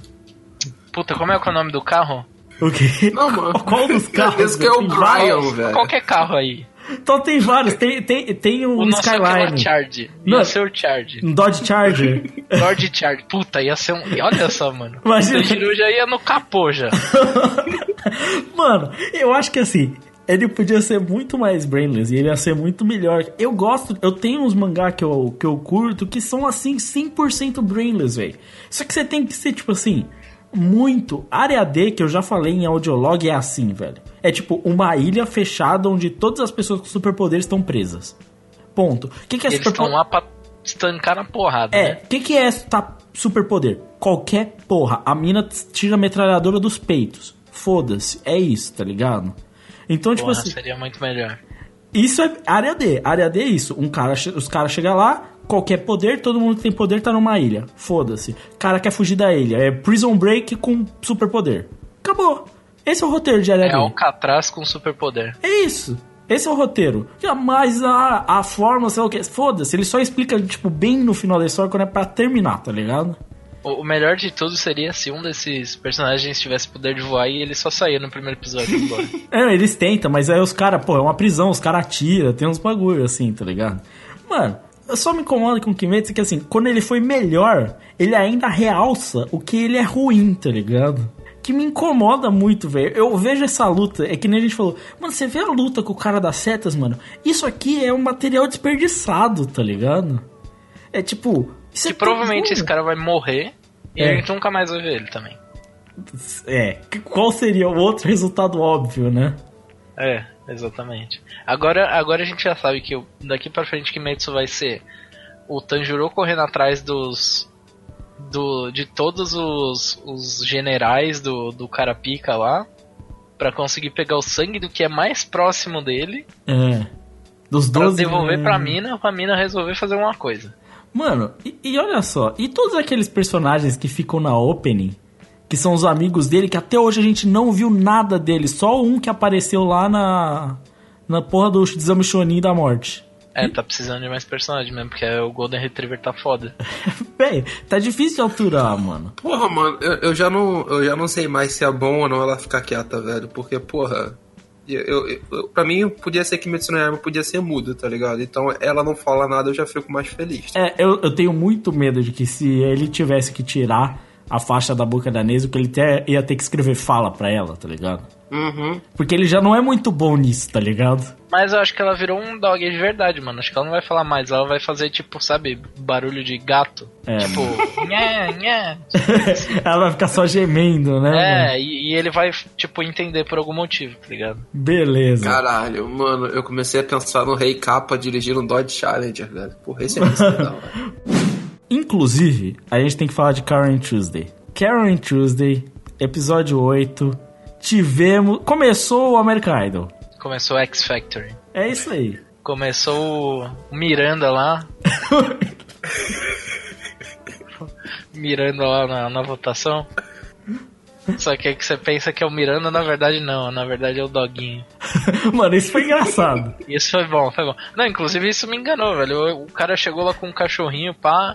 Puta, como é que é o nome do carro? O quê? Não, mano. Qual dos carros? Esse que é o. Brian, velho. Qualquer carro aí. Então tem vários. Tem, tem, tem um O nosso é aquela Skyline. Charge. Não. Ia ser o Charge. Um Dodge Charger. Lord Charge. Puta, ia ser um. Olha só, mano. Imagina. O já ia no capô já. Mano, eu acho que assim, ele podia ser muito mais brainless e ele ia ser muito melhor. Eu gosto, eu tenho uns mangá que eu, que eu curto que são assim 100% brainless, velho. Só que você tem que ser tipo assim, muito. Área D, que eu já falei em audiolog, é assim, velho. É tipo uma ilha fechada onde todas as pessoas com superpoderes estão presas. Ponto. O que, que é Eles estão superpoder? lá pra estancar na porrada, É, né? o que, que é tá, superpoder? Qualquer porra. A mina tira a metralhadora dos peitos. Foda-se. É isso, tá ligado? Então, tipo Porra, assim, seria muito melhor. isso é área D. Área D é isso. Um cara, os caras chegam lá, qualquer poder, todo mundo que tem poder tá numa ilha. Foda-se. cara quer fugir da ilha. É Prison Break com superpoder. Acabou. Esse é o roteiro de área É D. Alcatraz com superpoder. É isso. Esse é o roteiro. Mas a, a forma, sei lá o que. Foda-se. Ele só explica, tipo, bem no final da história quando é pra terminar, tá ligado? O, melhor de tudo seria se um desses personagens tivesse poder de voar e ele só saía no primeiro episódio. É, eles tentam, mas aí os caras, pô, é uma prisão, os caras atiram, tem uns bagulho assim, tá ligado? Mano, eu só me incomodo com o Kimetsu que assim, quando ele foi melhor, ele ainda realça o que ele é ruim, tá ligado? Que me incomoda muito, velho. Eu vejo essa luta, é que nem a gente falou, mano, você vê a luta com o cara das setas, mano? Isso aqui é um material desperdiçado, tá ligado? É tipo. Isso que é provavelmente esse cara vai morrer e É. a gente nunca mais vai ver ele também. É, qual seria o outro resultado óbvio, né? É, exatamente. Agora, agora a gente já sabe que daqui pra frente Kimetsu vai ser o Tanjiro correndo atrás dos. Do, de todos os, os generais do, do Carapica lá. Pra conseguir pegar o sangue do que é mais próximo dele. É. Dos Pra 12 devolver pra anos. mina, pra mina resolver fazer uma coisa. Mano, e, e olha só, e todos aqueles personagens que ficam na opening, que são os amigos dele, que até hoje a gente não viu nada deles, só um que apareceu lá na na porra do Exame Shonin da morte. É, tá precisando de mais personagem mesmo, porque o Golden Retriever tá foda. Véi, tá difícil de alturar, mano. Porra, mano, eu, eu já não, eu já não sei mais se é bom ou não ela ficar quieta, velho. Porque, porra, eu, eu, pra mim podia ser que Mitsuno Yama podia ser muda, tá ligado? Então ela não fala nada, eu já fico mais feliz. É, eu, eu tenho muito medo de que se ele tivesse que tirar a faixa da boca da Nezuko, ele até ia ter que escrever fala pra ela, tá ligado? Uhum. Porque ele já não é muito bom nisso, tá ligado? Mas eu acho que ela virou um dog de verdade, mano. Acho que ela não vai falar mais, ela vai fazer, tipo, sabe, barulho de gato. É, tipo, nhé, nhé. ela vai ficar só gemendo, né? É, e, e ele vai, tipo, entender por algum motivo, tá ligado? Beleza. Caralho, mano, eu comecei a pensar no Rei Capa dirigindo um Dodge Challenger, velho. Porra, esse é muito legal, velho. Inclusive, a gente tem que falar de Karen Tuesday. Karen Tuesday episódio 8. Tivemos. Começou o American Idol. Começou o X Factory. É isso aí. Começou o Miranda lá. Miranda lá na, na votação. Só que é que você pensa que é o Miranda, na verdade não, na verdade é o Doguinho. Mano, isso foi engraçado. Isso foi bom, foi bom. Não, inclusive isso me enganou, velho. O cara chegou lá com um cachorrinho, pá.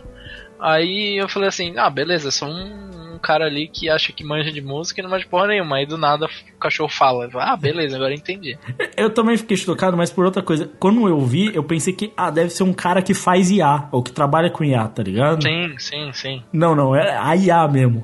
Aí eu falei assim, ah, beleza, só um cara ali que acha que manja de música e não manja porra nenhuma. Aí do nada o cachorro fala. Ah, beleza, agora entendi. Eu também fiquei chocado, mas por outra coisa. Quando eu vi, eu pensei que, ah, deve ser um cara que faz IA, ou que trabalha com IA, tá ligado? Sim, sim, sim. Não, não, é a IA mesmo.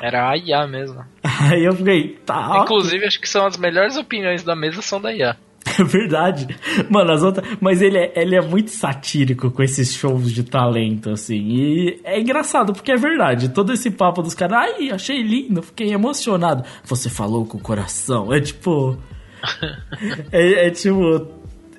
Era a IA mesmo. Aí eu fiquei, tá. Inclusive, acho que são as melhores opiniões da mesa são da IA. É verdade. Mano, as outras. Mas ele é, ele é muito satírico com esses shows de talento, assim. E é engraçado, porque é verdade. Todo esse papo dos caras. Ai, achei lindo, fiquei emocionado. Você falou com o coração. É tipo. é, é tipo.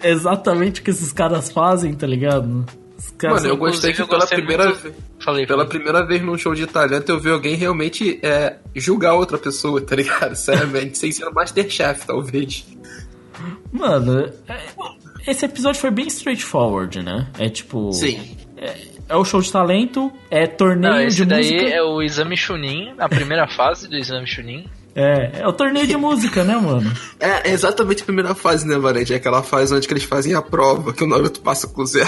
Exatamente o que esses caras fazem, tá ligado? Os caras Mano, eu gostei que pela primeira muito- vez. Falei, Pela falei. primeira vez num show de talento eu vi alguém realmente é, julgar outra pessoa, tá ligado? Seriamente, sem ser o Masterchef, talvez. Mano, é- esse episódio foi bem straightforward, né? É tipo. Sim. É o show de talento, é torneio Não, esse de daí música. é o exame Chunin, a primeira fase do exame Chunin. É, é o torneio de música, né, mano? É, é exatamente a primeira fase, né, Valente? É aquela fase onde que eles fazem a prova, que o Naruto passa com zero.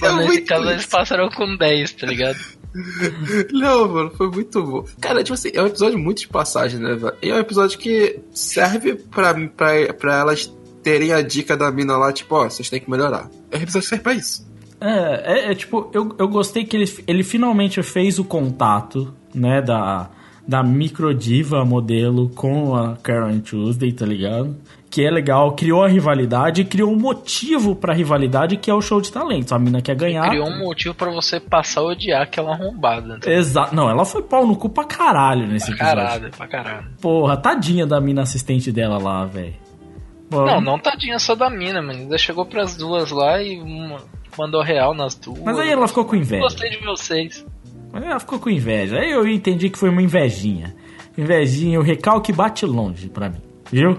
Mas nesse caso isso. eles passaram com 10, tá ligado? Não, mano, foi muito bom. Cara, tipo assim, é um episódio muito de passagem, né, velho? E é um episódio que serve pra, pra, pra elas terem a dica da mina lá, tipo, ó, vocês têm que melhorar. É um episódio que serve pra isso. É, é, é tipo, eu, eu gostei que ele, ele finalmente fez o contato, né, da, da microdiva modelo com a Karen Tuesday, tá ligado? Que é legal, criou a rivalidade e criou um motivo pra rivalidade que é o show de talentos. A mina quer ganhar. Criou um motivo pra você passar a odiar aquela arrombada. Tá? Exato. Não, ela foi pau no cu pra caralho nesse Pra episódio. caralho, pra caralho. Porra, tadinha da mina assistente dela lá, velho. Não, não tadinha só da mina, mano. Ainda chegou pras duas lá e mandou real nas duas. Mas aí ela ficou com inveja. Gostei de vocês. Mas Ela ficou com inveja. Aí eu entendi que foi uma invejinha. Invejinha, o recalque bate longe pra mim, viu?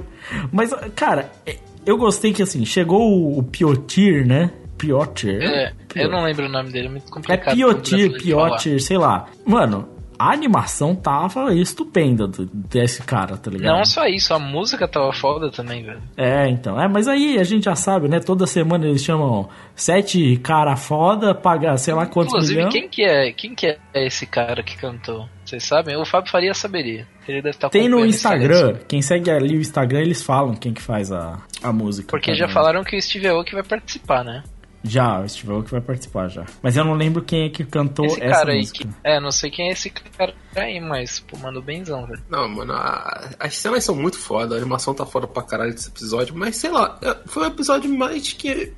Mas, cara, é- eu gostei que assim, chegou o, Piotir, né? Piotir. É, eu não lembro o nome dele, é muito É complicado. Piotir, pra falar. Piotir, sei lá. Mano, a animação tava estupenda desse cara, tá ligado? Não só isso, a música tava foda também, velho. É, então. É, mas aí a gente já sabe, né? Toda semana eles chamam sete cara foda, paga sei lá quantos Inclusive, milhões. quem que é quem que é esse cara que cantou? Vocês sabem? O Fábio Faria saberia. Ele deve estar Tem no Instagram, quem segue ali o Instagram, eles falam quem que faz a, a música. Porque tá já falaram que o Steve Aoki vai participar, né? Já, o Steve Aoki vai participar já. Mas eu não lembro quem é que cantou esse essa cara aí música. que. É, não sei quem é esse cara aí, mas, pô, mandou benzão, velho. Não, mano, a- as cenas são muito foda, a animação tá foda pra caralho desse episódio, mas sei lá, é- foi um episódio mais que,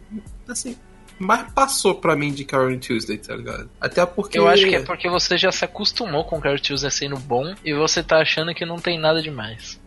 assim, mais passou pra mim de Karen Tuesday, tá ligado? Até porque... Eu acho que é porque você já se acostumou com Kurt Tuesday sendo bom e você tá achando que não tem nada demais.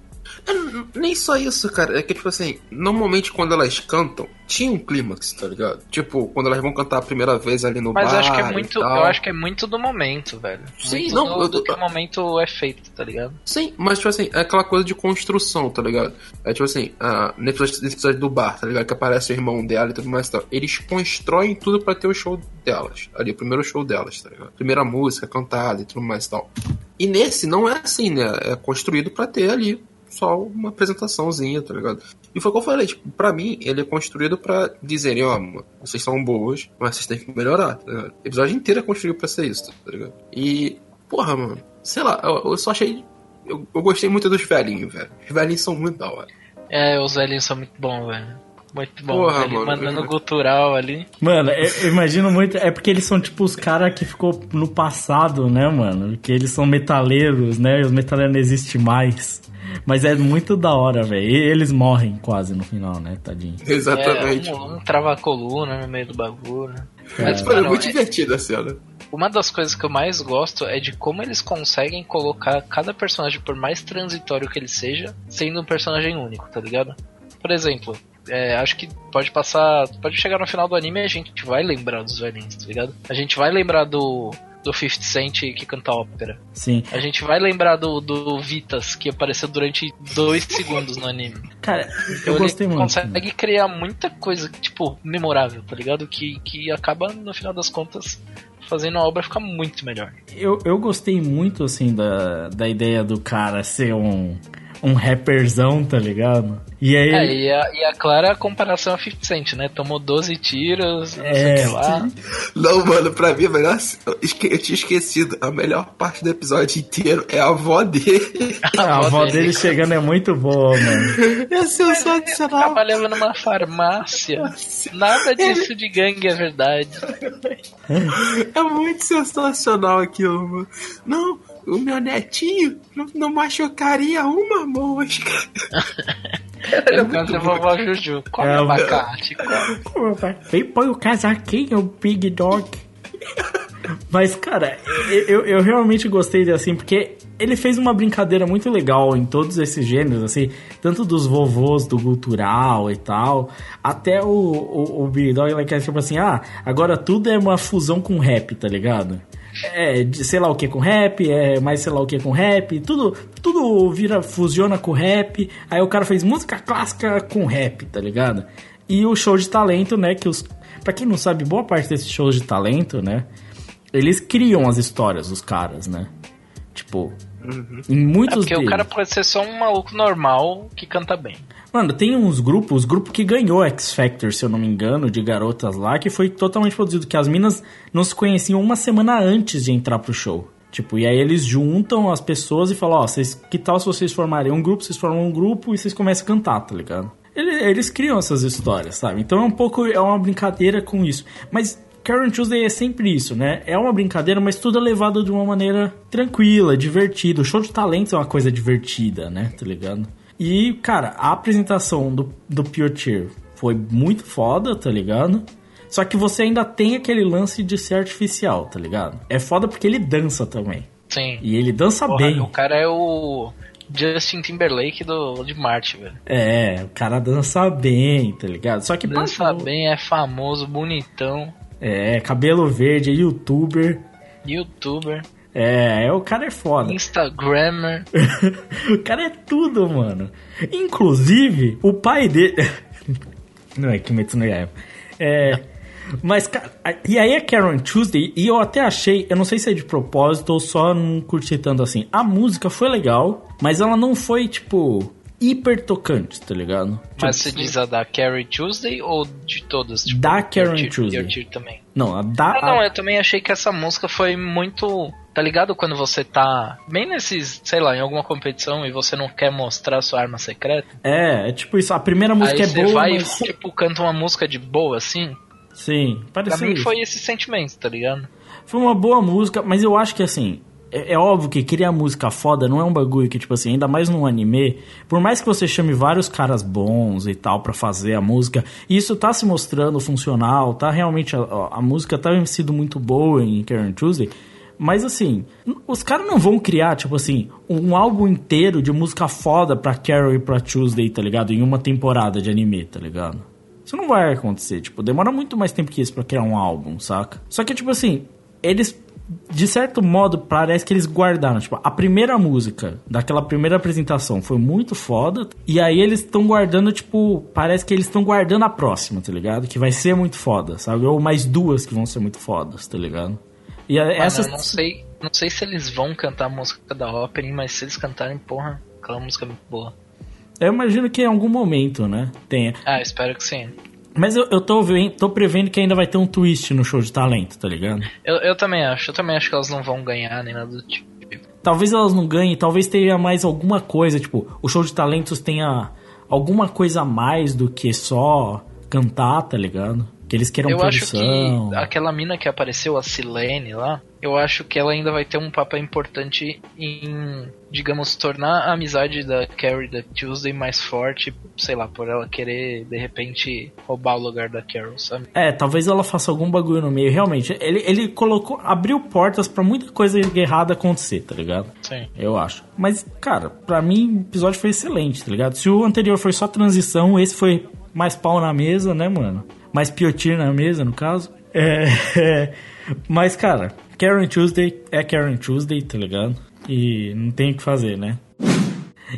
É, Nem só isso, cara. É que, tipo assim, normalmente quando elas cantam, tinha um clímax, tá ligado? Tipo, quando elas vão cantar a primeira vez ali no Mas bar eu acho que é e muito. tal. Eu acho que é muito do momento, velho. Sim, muito não, do, eu- do que o momento é feito, tá ligado? Sim, mas, tipo assim, é aquela coisa de construção, tá ligado? É tipo assim, episódio, nesse episódio do bar, tá ligado? Que aparece o irmão dela e tudo mais e tal. Eles constroem tudo pra ter o show delas. Ali, o primeiro show delas, tá ligado? Primeira música cantada e tudo mais e tal. E nesse não é assim, né? É construído pra ter ali só uma apresentaçãozinha, tá ligado? E foi o que eu falei, tipo, pra mim, ele é construído pra dizerem, ó, mano, vocês são boas, mas vocês têm que melhorar, tá ligado? O episódio inteiro é construído pra ser isso, tá ligado? E, porra, mano, sei lá, eu, eu só achei. Eu, eu gostei muito dos velhinhos, velho. Os velhinhos são muito da hora. É, os velhinhos são muito bons, velho. Muito bom, Porra, mano. Mandando gutural ali. Mano, eu, eu imagino muito. É porque eles são tipo os caras que ficou no passado, né, mano? Que eles são metaleiros, né? E os metaleiros não existem mais. Mas é muito da hora, velho. E eles morrem quase no final, né, tadinho. Exatamente. É, um, um trava a coluna no meio do bagulho. Mas É. foi Mano, muito é- divertida a cena. Uma das coisas que eu mais gosto é de como eles conseguem colocar cada personagem, por mais transitório que ele seja, sendo um personagem único, tá ligado? Por exemplo, é, acho que pode passar. Pode chegar no final do anime e a gente vai lembrar dos velhinhos, tá ligado? A gente vai lembrar do. do 50 Cent que canta ópera. Sim. A gente vai lembrar do, do Vitas, que apareceu durante dois segundos no anime. Cara, eu gostei muito. consegue criar muita coisa, tipo, memorável, tá ligado? Que, que acaba, no final das contas, fazendo a obra ficar muito melhor. Eu, eu gostei muito, assim, da, da ideia do cara ser um, um rapperzão, tá ligado? E aí. É, e a, e a clara comparação a 50 Cent, né? Tomou 12 tiros, não sei É, o que lá. Não, mano, pra mim, a melhor. Eu, esque- eu tinha esquecido. A melhor parte do episódio inteiro é a avó dele. a avó dele chegando é muito boa, mano. É sensacional. Trabalhava numa farmácia. Nada disso de gangue é verdade. É muito sensacional aquilo, mano. Não, o meu netinho não, não machucaria uma mosca. Eu canto vovó Juju. Come É, abacate. come. Vem põe o casaquinho, Big Dog. Mas, cara, eu, eu, eu realmente gostei de assim, porque ele fez uma brincadeira muito legal em todos esses gêneros, assim, tanto dos vovôs do cultural e tal, até o, o, o Big Dog, ele quer tipo assim, ah, agora tudo é uma fusão com rap, tá ligado? É, sei lá o que com rap, é mais sei lá o que com rap, tudo, tudo vira, fusiona com rap, aí o cara fez música clássica com rap, tá ligado? E o show de talento, né, que os... Pra quem não sabe, boa parte desses shows de talento, né, eles criam as histórias dos caras, né? Tipo, em É muitos porque o deles. cara pode ser só um maluco normal que canta bem. Mano, tem uns grupos, grupo que ganhou X Factor, se eu não me engano, de garotas lá, que foi totalmente produzido, que as minas não se conheciam uma semana antes de entrar pro show. Tipo, e aí eles juntam as pessoas e falam, ó, vocês, que tal se vocês formarem um grupo, vocês formam um grupo e vocês começam a cantar, tá ligado? Ele- Eles, criam essas histórias, sabe? Então é um pouco, é uma brincadeira com isso. Mas Karen Tuesday é sempre isso, né? É uma brincadeira, mas tudo é levado de uma maneira tranquila, divertida. O show de talentos é uma coisa divertida, né? Tá ligado? E, cara, a apresentação do, do Pure Tear foi muito foda, tá ligado? Só que você ainda tem aquele lance de ser artificial, tá ligado? É foda porque ele dança também. Sim. E ele dança Porra, bem. o cara é o Justin Timberlake do, de Marte, velho. É, o cara dança bem, tá ligado? Só que Dança bem, é famoso, bonitão, É, cabelo verde, é youtuber. youtuber, É, é, o cara é foda. instagrammer. o cara é tudo, mano. Inclusive, o pai dele. Não é Kimetsu no Yaiba. É. Mas, e aí a Karen Tuesday, e eu até achei, eu não sei se é de propósito ou só não curti tanto assim. A música foi legal, mas ela não foi, tipo, hiper tocante, tá ligado? Mas Tipo, você diz a da Carrie Tuesday ou de todas? Tipo, Da Tear- Tuesday. Também. Não, a da. Ah, não, a- eu também achei que essa música foi muito. Tá ligado quando você tá bem nesses, sei lá, em alguma competição e você não quer mostrar sua arma secreta? É, é tipo isso. A primeira música Aí é você boa, vai mas... e, tipo, canta uma música de boa assim. Sim, Pra pareceu mim isso. foi esse sentimento, tá ligado? Foi uma boa música, mas eu acho que assim. É, é óbvio que criar música foda não é um bagulho que, tipo assim, ainda mais num anime, por mais que você chame vários caras bons e tal pra fazer a música, isso tá se mostrando funcional, tá realmente. A, a música tá sido muito boa em Karen Tuesday. Mas assim, os caras não vão criar, tipo assim, um álbum inteiro de música foda pra Carol e pra Tuesday, tá ligado? Em uma temporada de anime, tá ligado? Isso não vai acontecer, tipo, demora muito mais tempo que isso pra criar um álbum, saca? Só que, tipo assim, eles, de certo modo, parece que eles guardaram, tipo, a primeira música daquela primeira apresentação foi muito foda, e aí eles estão guardando, tipo, parece que eles estão guardando a próxima, tá ligado? Que vai ser muito foda, sabe? Ou mais duas que vão ser muito fodas, tá ligado? E Mano, essas... não sei, não sei se eles vão cantar a música da opening, mas se eles cantarem, porra, aquela música é muito boa. Eu imagino que em algum momento, né, tenha. Ah, espero que sim. Mas eu, eu tô, vendo, tô prevendo que ainda vai ter um twist no show de talento, tá ligado? Eu, eu também acho, eu também acho que elas não vão ganhar nem nada do tipo. Talvez elas não ganhem, talvez tenha mais alguma coisa, tipo, o show de talentos tenha alguma coisa a mais do que só cantar, tá ligado? Que eles queiram eu acho produção. que aquela mina que apareceu, a Silene lá, eu acho que ela ainda vai ter um papel importante em, digamos, tornar a amizade da Carrie da Tuesday mais forte, sei lá, por ela querer, de repente, roubar o lugar da Carol, sabe? É, talvez ela faça algum bagulho no meio. Realmente, ele, ele colocou, abriu portas pra muita coisa errada acontecer, tá ligado? Sim. Eu acho. Mas, cara, pra mim o episódio foi excelente, tá ligado? Se o anterior foi só transição, esse foi mais pau na mesa, né, mano? Mais piotir na mesa, no caso. É. Mas, cara, Karen Tuesday é Karen Tuesday, tá ligado? E não tem o que fazer, né?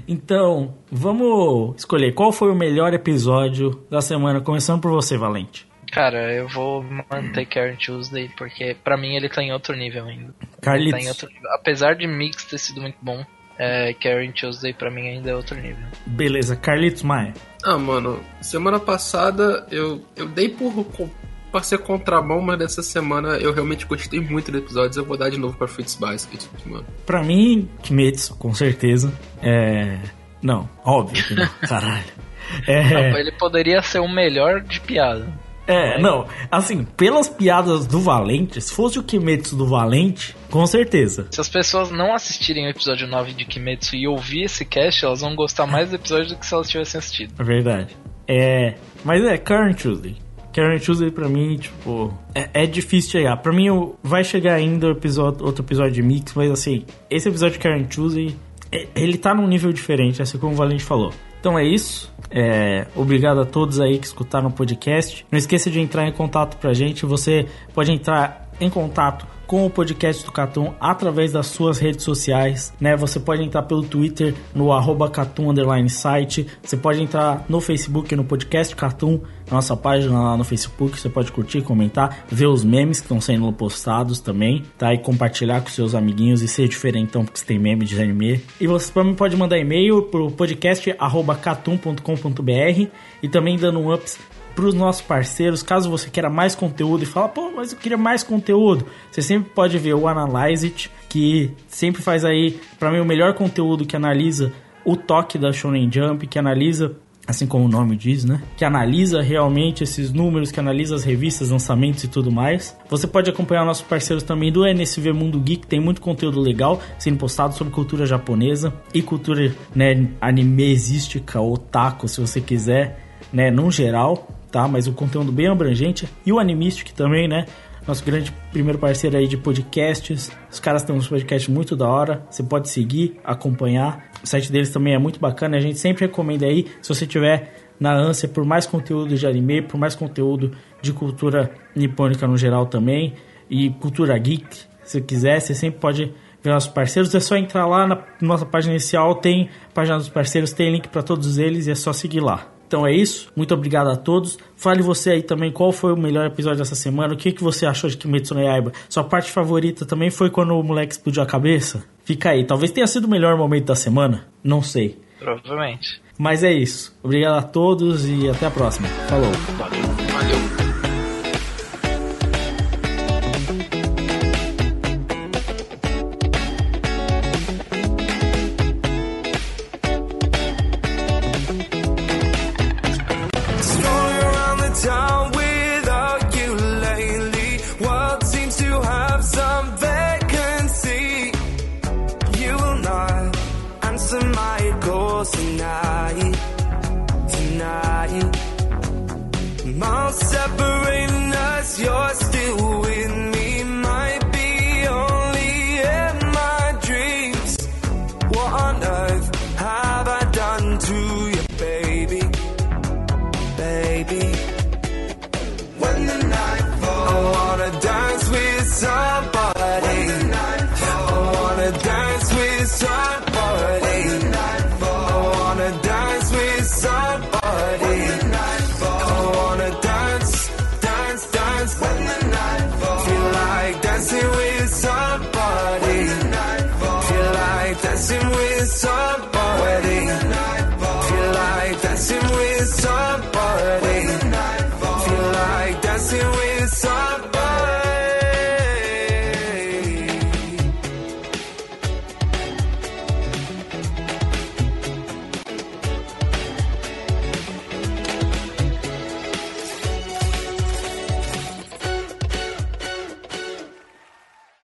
Então, vamos escolher qual foi o melhor episódio da semana, começando por você, Valente. Cara, eu vou manter Karen Tuesday, porque pra mim ele tá em outro nível ainda. Carlitos. Ele tá outro nível. Apesar de Mix ter sido muito bom, é, Karen Tuesday pra mim ainda é outro nível. Beleza, Carlitos Maia. Ah, mano, semana passada eu, eu dei por, ser contramão, mas dessa semana eu realmente gostei muito do episódio. Eu vou dar de novo pra Fruits Basket, mano. Pra mim, Kimetsu, com certeza. É. Não, óbvio que não, caralho. É. Ele poderia ser o melhor de piada. É, não, assim, pelas piadas do Valente, se fosse o Kimetsu do Valente, com certeza. Se as pessoas não assistirem o episódio 9 de Kimetsu e ouvir esse cast, elas vão gostar mais do episódio do que se elas tivessem assistido. É verdade. É. Mas é, Karen Tuesday. Karen Tuesday pra mim, tipo, é, é difícil chegar. Pra mim, vai chegar ainda o episódio, outro episódio de Mix, mas assim, esse episódio de Karen Tuesday, é- ele tá num nível diferente, assim como o Valente falou. Então é isso. É, obrigado a todos aí que escutaram o podcast. Não esqueça de entrar em contato pra gente. Você pode entrar em contato com o podcast do Catum através das suas redes sociais, né? Você pode entrar pelo Twitter no arroba Catum underline site. Você pode entrar no Facebook no podcast Catum, nossa página lá no Facebook. Você pode curtir, comentar, ver os memes que estão sendo postados também, tá? E compartilhar com seus amiguinhos e ser diferentão porque você tem meme de anime. E você também pode mandar e-mail pro podcast arroba catum.com.br e também dando um ups para os nossos parceiros, caso você queira mais conteúdo e fala, pô, mas eu queria mais conteúdo, você sempre pode ver o Analyze It, que sempre faz aí, para mim, o melhor conteúdo que analisa o toque da Shonen Jump, que analisa, assim como o nome diz, né? Que analisa realmente esses números, que analisa as revistas, lançamentos e tudo mais. Você pode acompanhar nossos parceiros também do NSV Mundo Geek, tem muito conteúdo legal sendo postado sobre cultura japonesa e cultura, né, animesística, otaku, se você quiser, né, no geral tá? Mas o conteúdo bem abrangente. E o Animistic também, né? Nosso grande primeiro parceiro aí de podcasts. Os caras têm uns podcasts muito da hora. Você pode seguir, acompanhar. O site deles também é muito bacana. A gente sempre recomenda aí, se você tiver na ânsia por mais conteúdo de anime, por mais conteúdo de cultura nipônica no geral também. E cultura geek, se quiser, você sempre pode ver nossos parceiros. É só entrar lá na nossa página inicial, tem página dos parceiros, tem link para todos eles e é só seguir lá. Então é isso, muito obrigado a todos. Fale você aí também qual foi o melhor episódio dessa semana, o que, que você achou de Kimetsu no Yaiba. Sua parte favorita também foi quando o moleque explodiu a cabeça? Fica aí, talvez tenha sido o melhor momento da semana, não sei. Provavelmente. Mas é isso, obrigado a todos e até a próxima. Falou. Valeu. Strolling